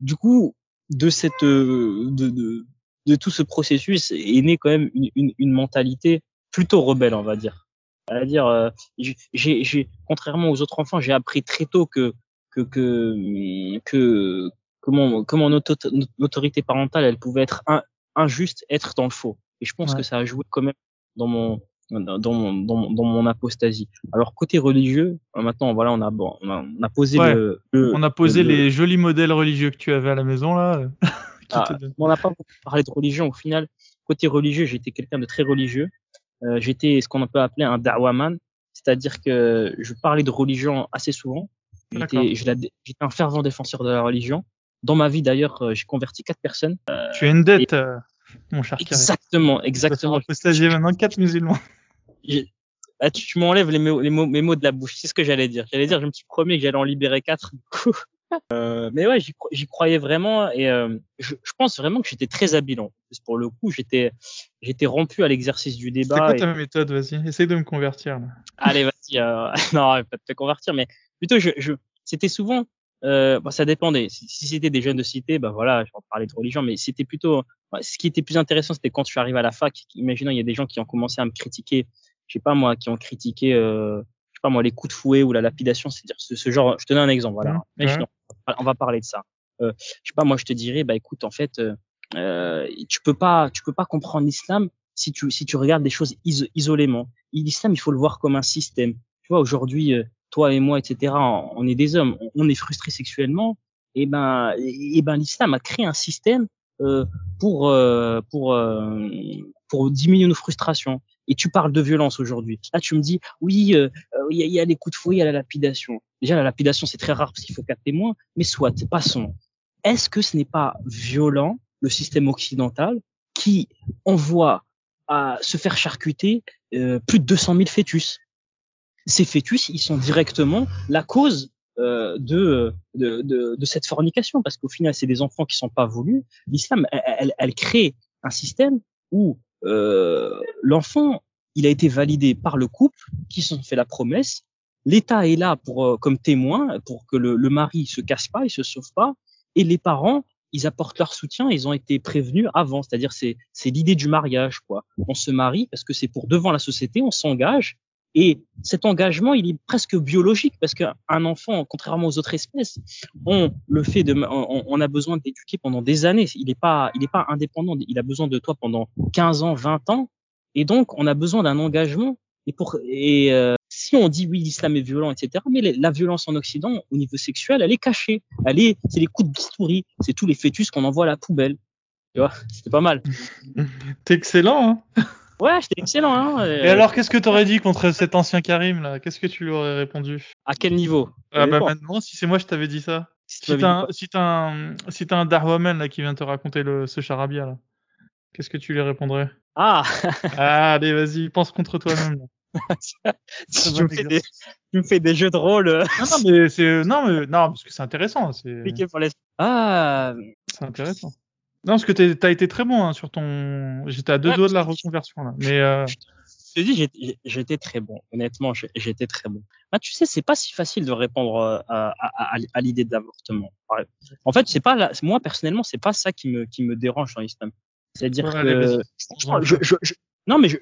Du coup, de cette, de, de, de tout ce processus est né quand même une, une, une mentalité plutôt rebelle, on va dire. C'est-à-dire, euh, j'ai, j'ai, contrairement aux autres enfants, j'ai appris très tôt que, que, que, que, comment comment notre, autorité parentale elle pouvait être injuste, être dans le faux. Et je pense que ça a joué quand même dans mon dans mon, dans, dans mon apostasie. Alors côté religieux, euh, maintenant voilà, on a bon, on a, on a posé le, on a posé les jolis modèles religieux que tu avais à la maison là. ah, on n'a pas beaucoup parlé de religion au final. Côté religieux, j'étais quelqu'un de très religieux. Euh, j'étais ce qu'on peut appeler un da'waman, c'est-à-dire que je parlais de religion assez souvent. J'étais un fervent défenseur de la religion. Dans ma vie d'ailleurs, j'ai converti quatre personnes. tu as une dette, mon cher Exactement, exactement. Tu stagier maintenant quatre musulmans. Ah, tu, m'enlèves les mots, les mots, mes mots de la bouche. C'est ce que j'allais dire. J'allais dire, je me suis promis que j'allais en libérer quatre. Du coup, euh, mais ouais, j'y croyais vraiment et euh, je, je, pense vraiment que j'étais très habilant. Pour le coup, j'étais j'étais rompu à l'exercice du débat. C'est quoi ta méthode? Vas-y, essaye de me convertir. Là. Allez, vas-y. Euh... non, pas de te convertir, mais plutôt, je, je c'était souvent. Euh, bah, ça dépendait. Si, si c'était des jeunes de cité, bah voilà, je vais parler de religion, mais c'était plutôt. Ce qui était plus intéressant, c'était quand je suis arrivé à la fac. Imaginons, il y a des gens qui ont commencé à me critiquer. Je sais pas moi, qui ont critiqué. Euh, pas moi, les coups de fouet ou la lapidation, c'est-à-dire ce, genre. Je te donne un exemple, voilà. Mmh, on va parler de ça. Euh, je sais pas, moi, je te dirais, bah écoute, en fait, euh, euh tu peux pas, tu peux pas comprendre l'islam si tu si tu regardes des choses isolément. L'islam, il faut le voir comme un système. Tu vois, aujourd'hui, euh, toi et moi, etc., on, est des hommes, on, est frustrés sexuellement. Et ben, et ben, l'islam a créé un système euh, pour pour pour diminuer nos frustrations et tu parles de violence aujourd'hui. Là, tu me dis, oui, euh, euh, il y, a, les coups de fouet, il y a la lapidation. Déjà, la lapidation, c'est très rare parce qu'il faut quatre témoins, mais soit, passons. Est-ce que ce n'est pas violent, le système occidental, qui envoie à se faire charcuter euh, plus de 200 000 fœtus? Ces fœtus, ils sont directement la cause de, de, de, de, cette fornication, parce qu'au final, c'est des enfants qui sont pas voulus. L'islam, elle, elle, elle crée un système où euh, l'enfant, il a été validé par le couple qui se sont fait la promesse. L'État est là pour euh, comme témoin pour que le, le mari se casse pas, il se sauve pas, et les parents, ils apportent leur soutien. Ils ont été prévenus avant, c'est-à-dire c'est c'est l'idée du mariage quoi. On se marie parce que c'est pour devant la société, on s'engage et cet engagement, il est presque biologique parce qu'un enfant, contrairement aux autres espèces, on le fait de, on, a besoin d'éduquer pendant des années. Il n'est pas, il n'est pas indépendant. Il a besoin de toi pendant 15 ans, 20 ans. Et donc, on a besoin d'un engagement. Et pour, et euh, si on dit oui, l'islam est violent, etc. Mais la violence en Occident, au niveau sexuel, elle est cachée. Elle est, c'est les coups de bistouri. C'est tous les fœtus qu'on envoie à la poubelle. Tu vois, c'était pas mal. T'es excellent, hein Ouais, c'était excellent. Hein, et... alors, qu'est-ce que tu aurais dit contre cet ancien Karim là? Qu'est-ce que tu lui aurais répondu? À quel niveau? Ah bah maintenant, si c'est moi, je t'avais dit ça. Si t'as un, si un, si un Darwoman là qui vient te raconter le, ce charabia là, qu'est-ce que tu lui répondrais? Ah Ah, allez, vas-y, pense contre toi-même. tu, me fais des, tu me fais des jeux de rôle. non, non, mais c'est non, mais non, parce que c'est intéressant. C'est. Ah. C'est intéressant. Non, parce que t'as été très bon hein, sur ton. J'étais à deux doigts de la reconversion là. Mais euh... je te dis, j'étais très bon. Honnêtement, j'étais très bon. Ah, tu sais, c'est pas si facile de répondre euh, à, à, à, l'idée d'avortement. En fait, c'est pas moi personnellement, c'est pas ça qui me qui me dérange dans l'islam. C'est-à-dire que je, je, je, non, mais je,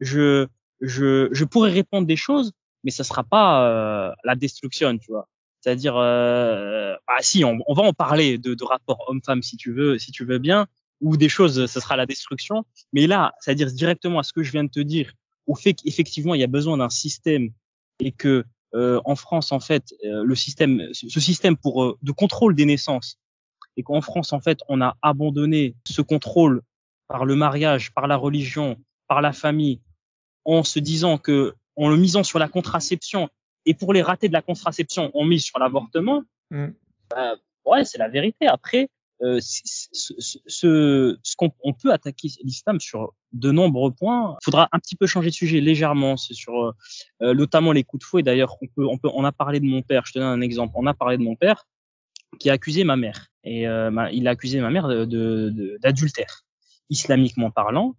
je je je pourrais répondre des choses, mais ça sera pas euh, la destruction, tu vois. C'est-à-dire, euh, ah si, on, on, va en parler de, de rapport homme-femme si tu veux, si tu veux bien, ou des choses, ce sera la destruction. Mais là, c'est-à-dire directement à ce que je viens de te dire, au fait qu'effectivement il y a besoin d'un système et que euh, en France en fait euh, le système, ce système pour euh, de contrôle des naissances et qu'en France en fait on a abandonné ce contrôle par le mariage, par la religion, par la famille, en se disant que en le misant sur la contraception et pour les ratés de la contraception, on mise sur l'avortement. Mm. Bah, ouais, c'est la vérité. Après, euh, ce, ce, ce qu'on on peut attaquer l'islam sur de nombreux points. Il faudra un petit peu changer de sujet légèrement. C'est sur euh, euh, notamment les coups de fouet. D'ailleurs, on peut, on peut, on a parlé de mon père. Je te donne un exemple. On a parlé de mon père qui a accusé ma mère et euh, il a accusé ma mère de d'adultère. Islamiquement parlant,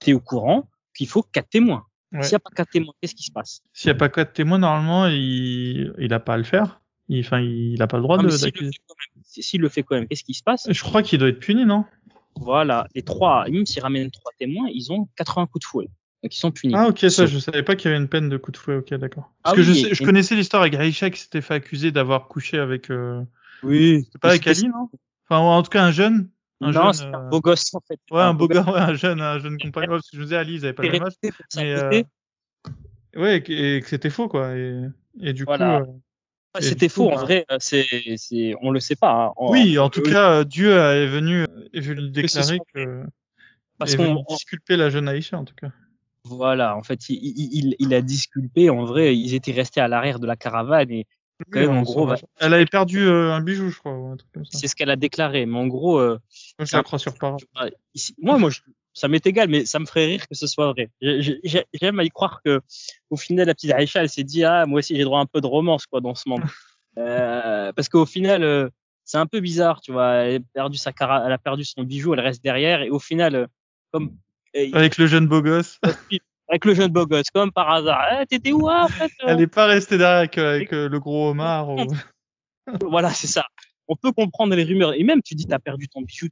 tu es au courant qu'il faut quatre témoins. S'il n'y a pas quatre témoins, qu'est-ce qui se passe? S'il n'y a pas quatre témoins, normalement, il il n'a pas à le faire. Il, enfin, il n'a pas le droit de. S'il le fait quand même, qu'est-ce qui se passe? Je crois qu'il doit être puni, non? Voilà, les trois, même s'ils ramènent trois témoins, ils ont 80 coups de fouet. Donc ils sont punis. Ah ok, ça, je savais pas qu'il y avait une peine de coup de fouet. Ok, d'accord. Parce ah que je, je connaissais l'histoire avec Aïcha qui s'était fait accuser d'avoir couché avec. Euh... Oui. C'était pas avec Ali, non? Enfin, en tout cas, un jeune. Un non, c'est un beau gosse en fait. Ouais, un, beau gosse, ouais, un jeune, un jeune compagnon. parce que je me disais, Ali, ils avaient pas le même âge. Mais, euh... Ouais, et que, c'était faux, quoi. Et, et du coup. Euh... C'était faux, en bah vrai, c'est, c'est, on le sait pas. Hein. oui, en tout cas, Dieu est venu, est venu déclarer que, parce qu'on disculpé la jeune Aïcha, en tout cas. Voilà, en fait, il, il, il, a disculpé. En vrai, ils étaient restés à l'arrière de la caravane et quand même, en gros, elle avait perdu euh, un bijou, je crois, C'est ce qu'elle a déclaré, mais en gros, euh, je la crois sur parole. Moi, moi, ça m'est égal, mais ça me ferait rire que ce soit vrai. J'aime à y croire que, au final, la petite Aïcha, elle s'est dit, ah, moi aussi, j'ai droit à un peu de romance, quoi, dans ce monde. euh, parce qu'au final, euh, c'est un peu bizarre, tu vois. Elle a perdu sa cara elle a perdu son bijou, elle reste derrière, et au final, euh, comme avec le jeune beau gosse. avec le jeune beau gosse, comme par hasard. Eh, T'étais où hein, en fait Elle n'est pas restée derrière avec, avec le gros homard. Ou... voilà, c'est ça. On peut comprendre les rumeurs. Et même, tu dis, t'as perdu ton bijou,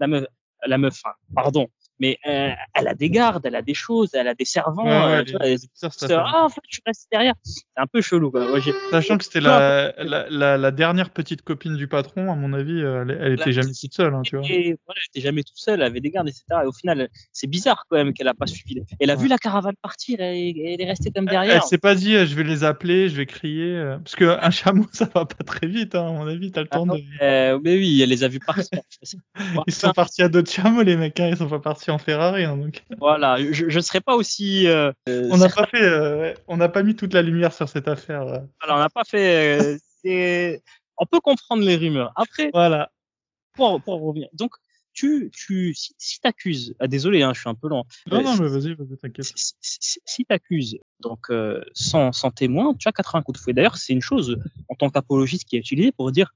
la meuf, la meuf, pardon, mais euh, elle a des gardes, elle a des choses, elle a des servants. Ouais, ouais, euh, ah, en fait, je reste derrière. C'est un peu chelou. Quoi. Moi, Sachant que c'était la, la, la, la, dernière petite copine du patron, à mon avis, elle, elle était jamais toute seule. Hein, tu vois. Et, voilà, elle était jamais toute seule, elle avait des gardes, etc. Et au final, c'est bizarre quand même qu'elle a pas suivi. Elle a vu la caravane partir et elle est restée comme derrière. Elle, s'est pas dit, je vais les appeler, je vais crier. Euh, parce qu'un chameau, ça va pas très vite, hein, à mon avis. T'as le temps ah de. Euh, mais oui, elle les a vus partir. ils sont partis à d'autres chameaux, les mecs. Hein, ils sont pas partis en Ferrari. Hein, donc. Voilà, je, je serais pas aussi. Euh, on n'a pas fait, euh, on n'a pas mis toute la lumière sur cette affaire. Euh. Alors, on n'a pas fait. Euh, on peut comprendre les rumeurs. Après, voilà. Pour, pour revenir. Donc, tu, tu, si, si t'accuses, ah, désolé, hein, je suis un peu lent. Non, non, mais vas-y, vas-y, t'inquiète. Si, si, si t'accuses, donc, sans, sans témoin, tu as 80 coups de fouet. D'ailleurs, c'est une chose, en tant qu'apologiste, qui est utilisée pour dire,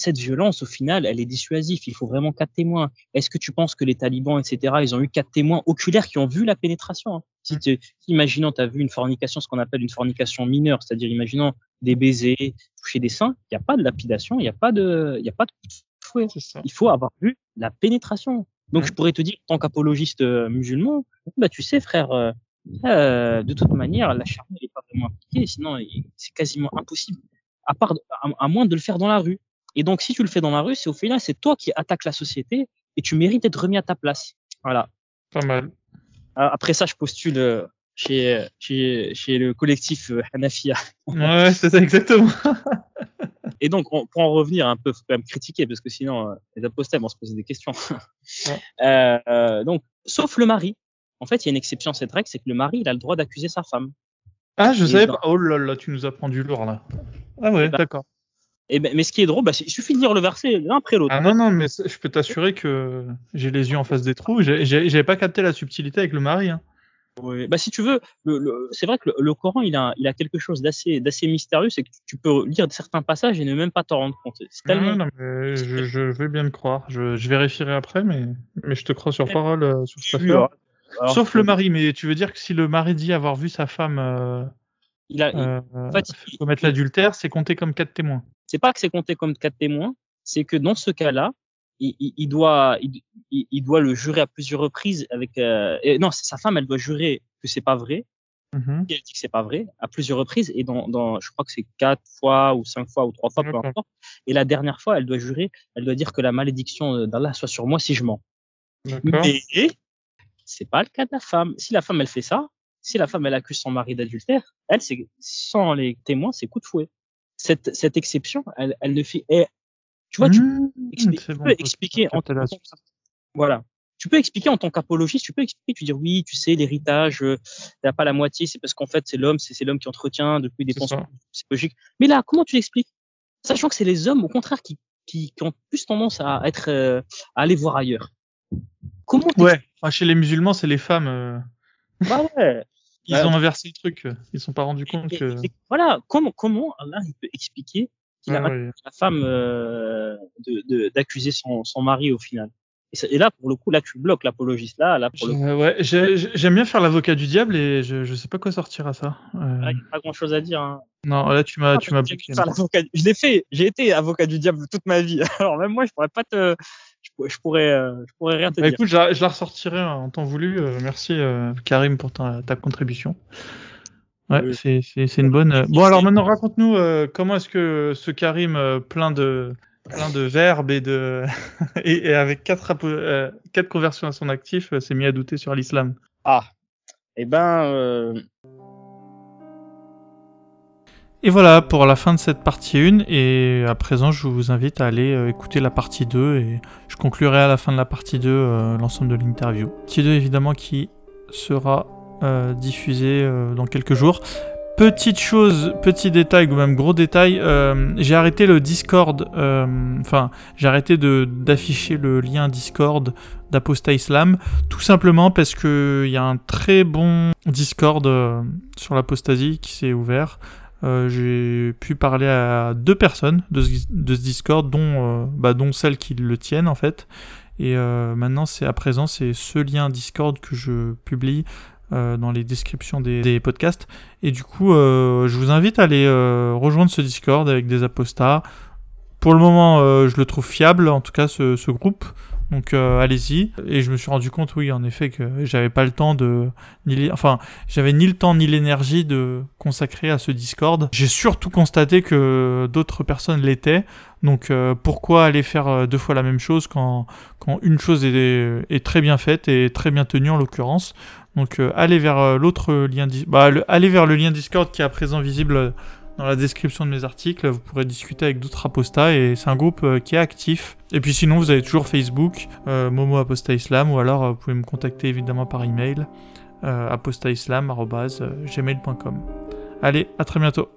cette violence, au final, elle est dissuasive. Il faut vraiment quatre témoins. Est-ce que tu penses que les talibans, etc., ils ont eu quatre témoins oculaires qui ont vu la pénétration hein? Si tu, imaginons, tu as vu une fornication, ce qu'on appelle une fornication mineure, c'est-à-dire, imaginons des baisers, toucher des seins, il n'y a pas de lapidation, il n'y a pas de, il y a pas de fouet. Il faut avoir vu la pénétration. Donc, je pourrais te dire, en tant qu'apologiste euh, musulman, bah, tu sais, frère, euh, euh, de toute manière, la charme n'est pas vraiment appliquée, sinon c'est quasiment impossible, à part, à moins de le faire dans la rue. Et donc, si tu le fais dans la rue, c'est au final, c'est toi qui attaques la société et tu mérites d'être remis à ta place. Voilà. Pas mal. Ah, après ça, je postule euh, chez, chez, chez le collectif euh, Hanafia. Ouais, c'est ça, exactement. et donc, on, pour en revenir un peu, faut quand même critiquer parce que sinon, euh, les apostats vont se poser des questions. euh, donc, sauf le mari. En fait, il y a une exception à cette règle, c'est que le mari, il a le droit d'accuser sa femme. Ah, je savais pas. Oh là là, tu nous apprends du lourd là. Ah ouais, bah, d'accord. Ben, mais ce qui est drôle, bah, il suffit de lire le verset l'un après l'autre. Ah non, non, mais je peux t'assurer que j'ai les yeux en face des trous. J'avais pas capté la subtilité avec le mari. Hein. Bah, si tu veux, le, c'est vrai que le, Coran, il a, il a quelque chose d'assez, d'assez mystérieux, c'est que tu peux lire certains passages et ne même pas t'en rendre compte. C'est tellement. Non, non, mais je, je, vais bien le croire. Je, je vérifierai après, mais, mais je te crois sur parole euh, sur cette affaire. Sauf le mari, mais tu veux dire que si le mari dit avoir vu sa femme, euh, il a, euh, en fait, commettre l'adultère, c'est compté comme quatre témoins c'est pas que c'est compté comme quatre témoins, c'est que dans ce cas-là, il, il, doit, il, il, doit le jurer à plusieurs reprises avec. Euh, non, sa femme, elle doit jurer que c'est pas vrai. Mm-hmm. Elle dit que c'est pas vrai à plusieurs reprises et dans, dans je crois que c'est quatre fois ou cinq fois ou trois fois, peu importe. Et la dernière fois, elle doit jurer, elle doit dire que la malédiction d'Allah soit sur moi si je mens. Mais c'est pas le cas de la femme. Si la femme elle fait ça, si la femme elle accuse son mari d'adultère, elle c'est sans les témoins, c'est coup de fouet cette, cette exception, elle, elle ne fait. tu vois, tu, mmh, peux expliquer en tant voilà. Tu peux expliquer en tant qu'apologiste, tu peux expliquer, tu dire oui, tu sais, l'héritage, euh, t'as pas la moitié, c'est parce qu'en fait c'est l'homme, c'est l'homme qui entretient depuis des pensions psychologiques. Mais là, comment tu l'expliques? Sachant que c'est les hommes, au contraire, qui, qui, qui, ont plus tendance à être, euh, à aller voir ailleurs. Comment Ouais. chez les musulmans, c'est les femmes. Euh... Bah ouais. Ils ont inversé le truc. Ils se sont pas rendus compte que. voilà, comment comment Allah il peut expliquer qu'il a ah la femme euh, d'accuser son, son mari au final. Et, là, pour le coup, là, tu bloques l'apologiste. Là, là, pour le coup. ouais, j'aime bien faire l'avocat du diable et je, je sais pas quoi sortir à ça. Euh... Il n'y a pas grand chose à dire. Hein. Non, là, tu m'as, tu m'as Je l'ai fait. J'ai été avocat du diable toute ma vie. Alors même moi, je pourrais pas te, je, pourrais, euh, je pourrais rien te bah, dire. Écoute, je la, je la ressortirai en temps voulu. Euh, merci euh, Karim pour ta, ta contribution. Ouais, c'est, c'est, c'est une bonne. Bon, alors maintenant, raconte-nous comment est-ce que ce Karim plein de plein de verbes et de et, et avec quatre quatre conversions à son actif s'est mis à douter sur l'islam? Ah, eh ben. Et voilà pour la fin de cette partie 1 et à présent je vous invite à aller euh, écouter la partie 2 et je conclurai à la fin de la partie 2 euh, l'ensemble de l'interview. Partie 2 évidemment qui sera euh, diffusée dans quelques jours. Petite chose, petit détail ou même gros détail, euh, j'ai arrêté le Discord, euh, enfin j'ai arrêté d'afficher le lien Discord d'Aposta Islam, tout simplement parce qu'il y a un très bon Discord euh, sur l'apostasie qui s'est ouvert. J'ai pu parler à deux personnes de ce, Discord, dont, bah, dont celles qui le tiennent en fait. Et maintenant, c'est à présent, c'est ce lien Discord que je publie euh, dans les descriptions des, podcasts. Et du coup, euh, je vous invite à aller euh, rejoindre ce Discord avec des apostats. Pour le moment, je le trouve fiable, en tout cas ce, ce groupe. Donc allez-y. Et je me suis rendu compte, oui, en effet, que j'avais pas le temps de, ni enfin, j'avais ni le temps ni l'énergie de consacrer à ce Discord. J'ai surtout constaté que d'autres personnes l'étaient. Donc pourquoi aller faire deux fois la même chose quand, quand une chose est, est très bien faite et très bien tenue en l'occurrence? Donc euh, allez vers euh, l'autre lien, bah, allez vers le lien Discord qui est à présent visible euh, dans la description de mes articles. Vous pourrez discuter avec d'autres apostats et c'est un groupe qui est actif. Et puis sinon, vous avez toujours Facebook, Momo Apostat Islam, ou alors vous pouvez me contacter évidemment par email, apostaislam.gmail.com. Allez, à très bientôt.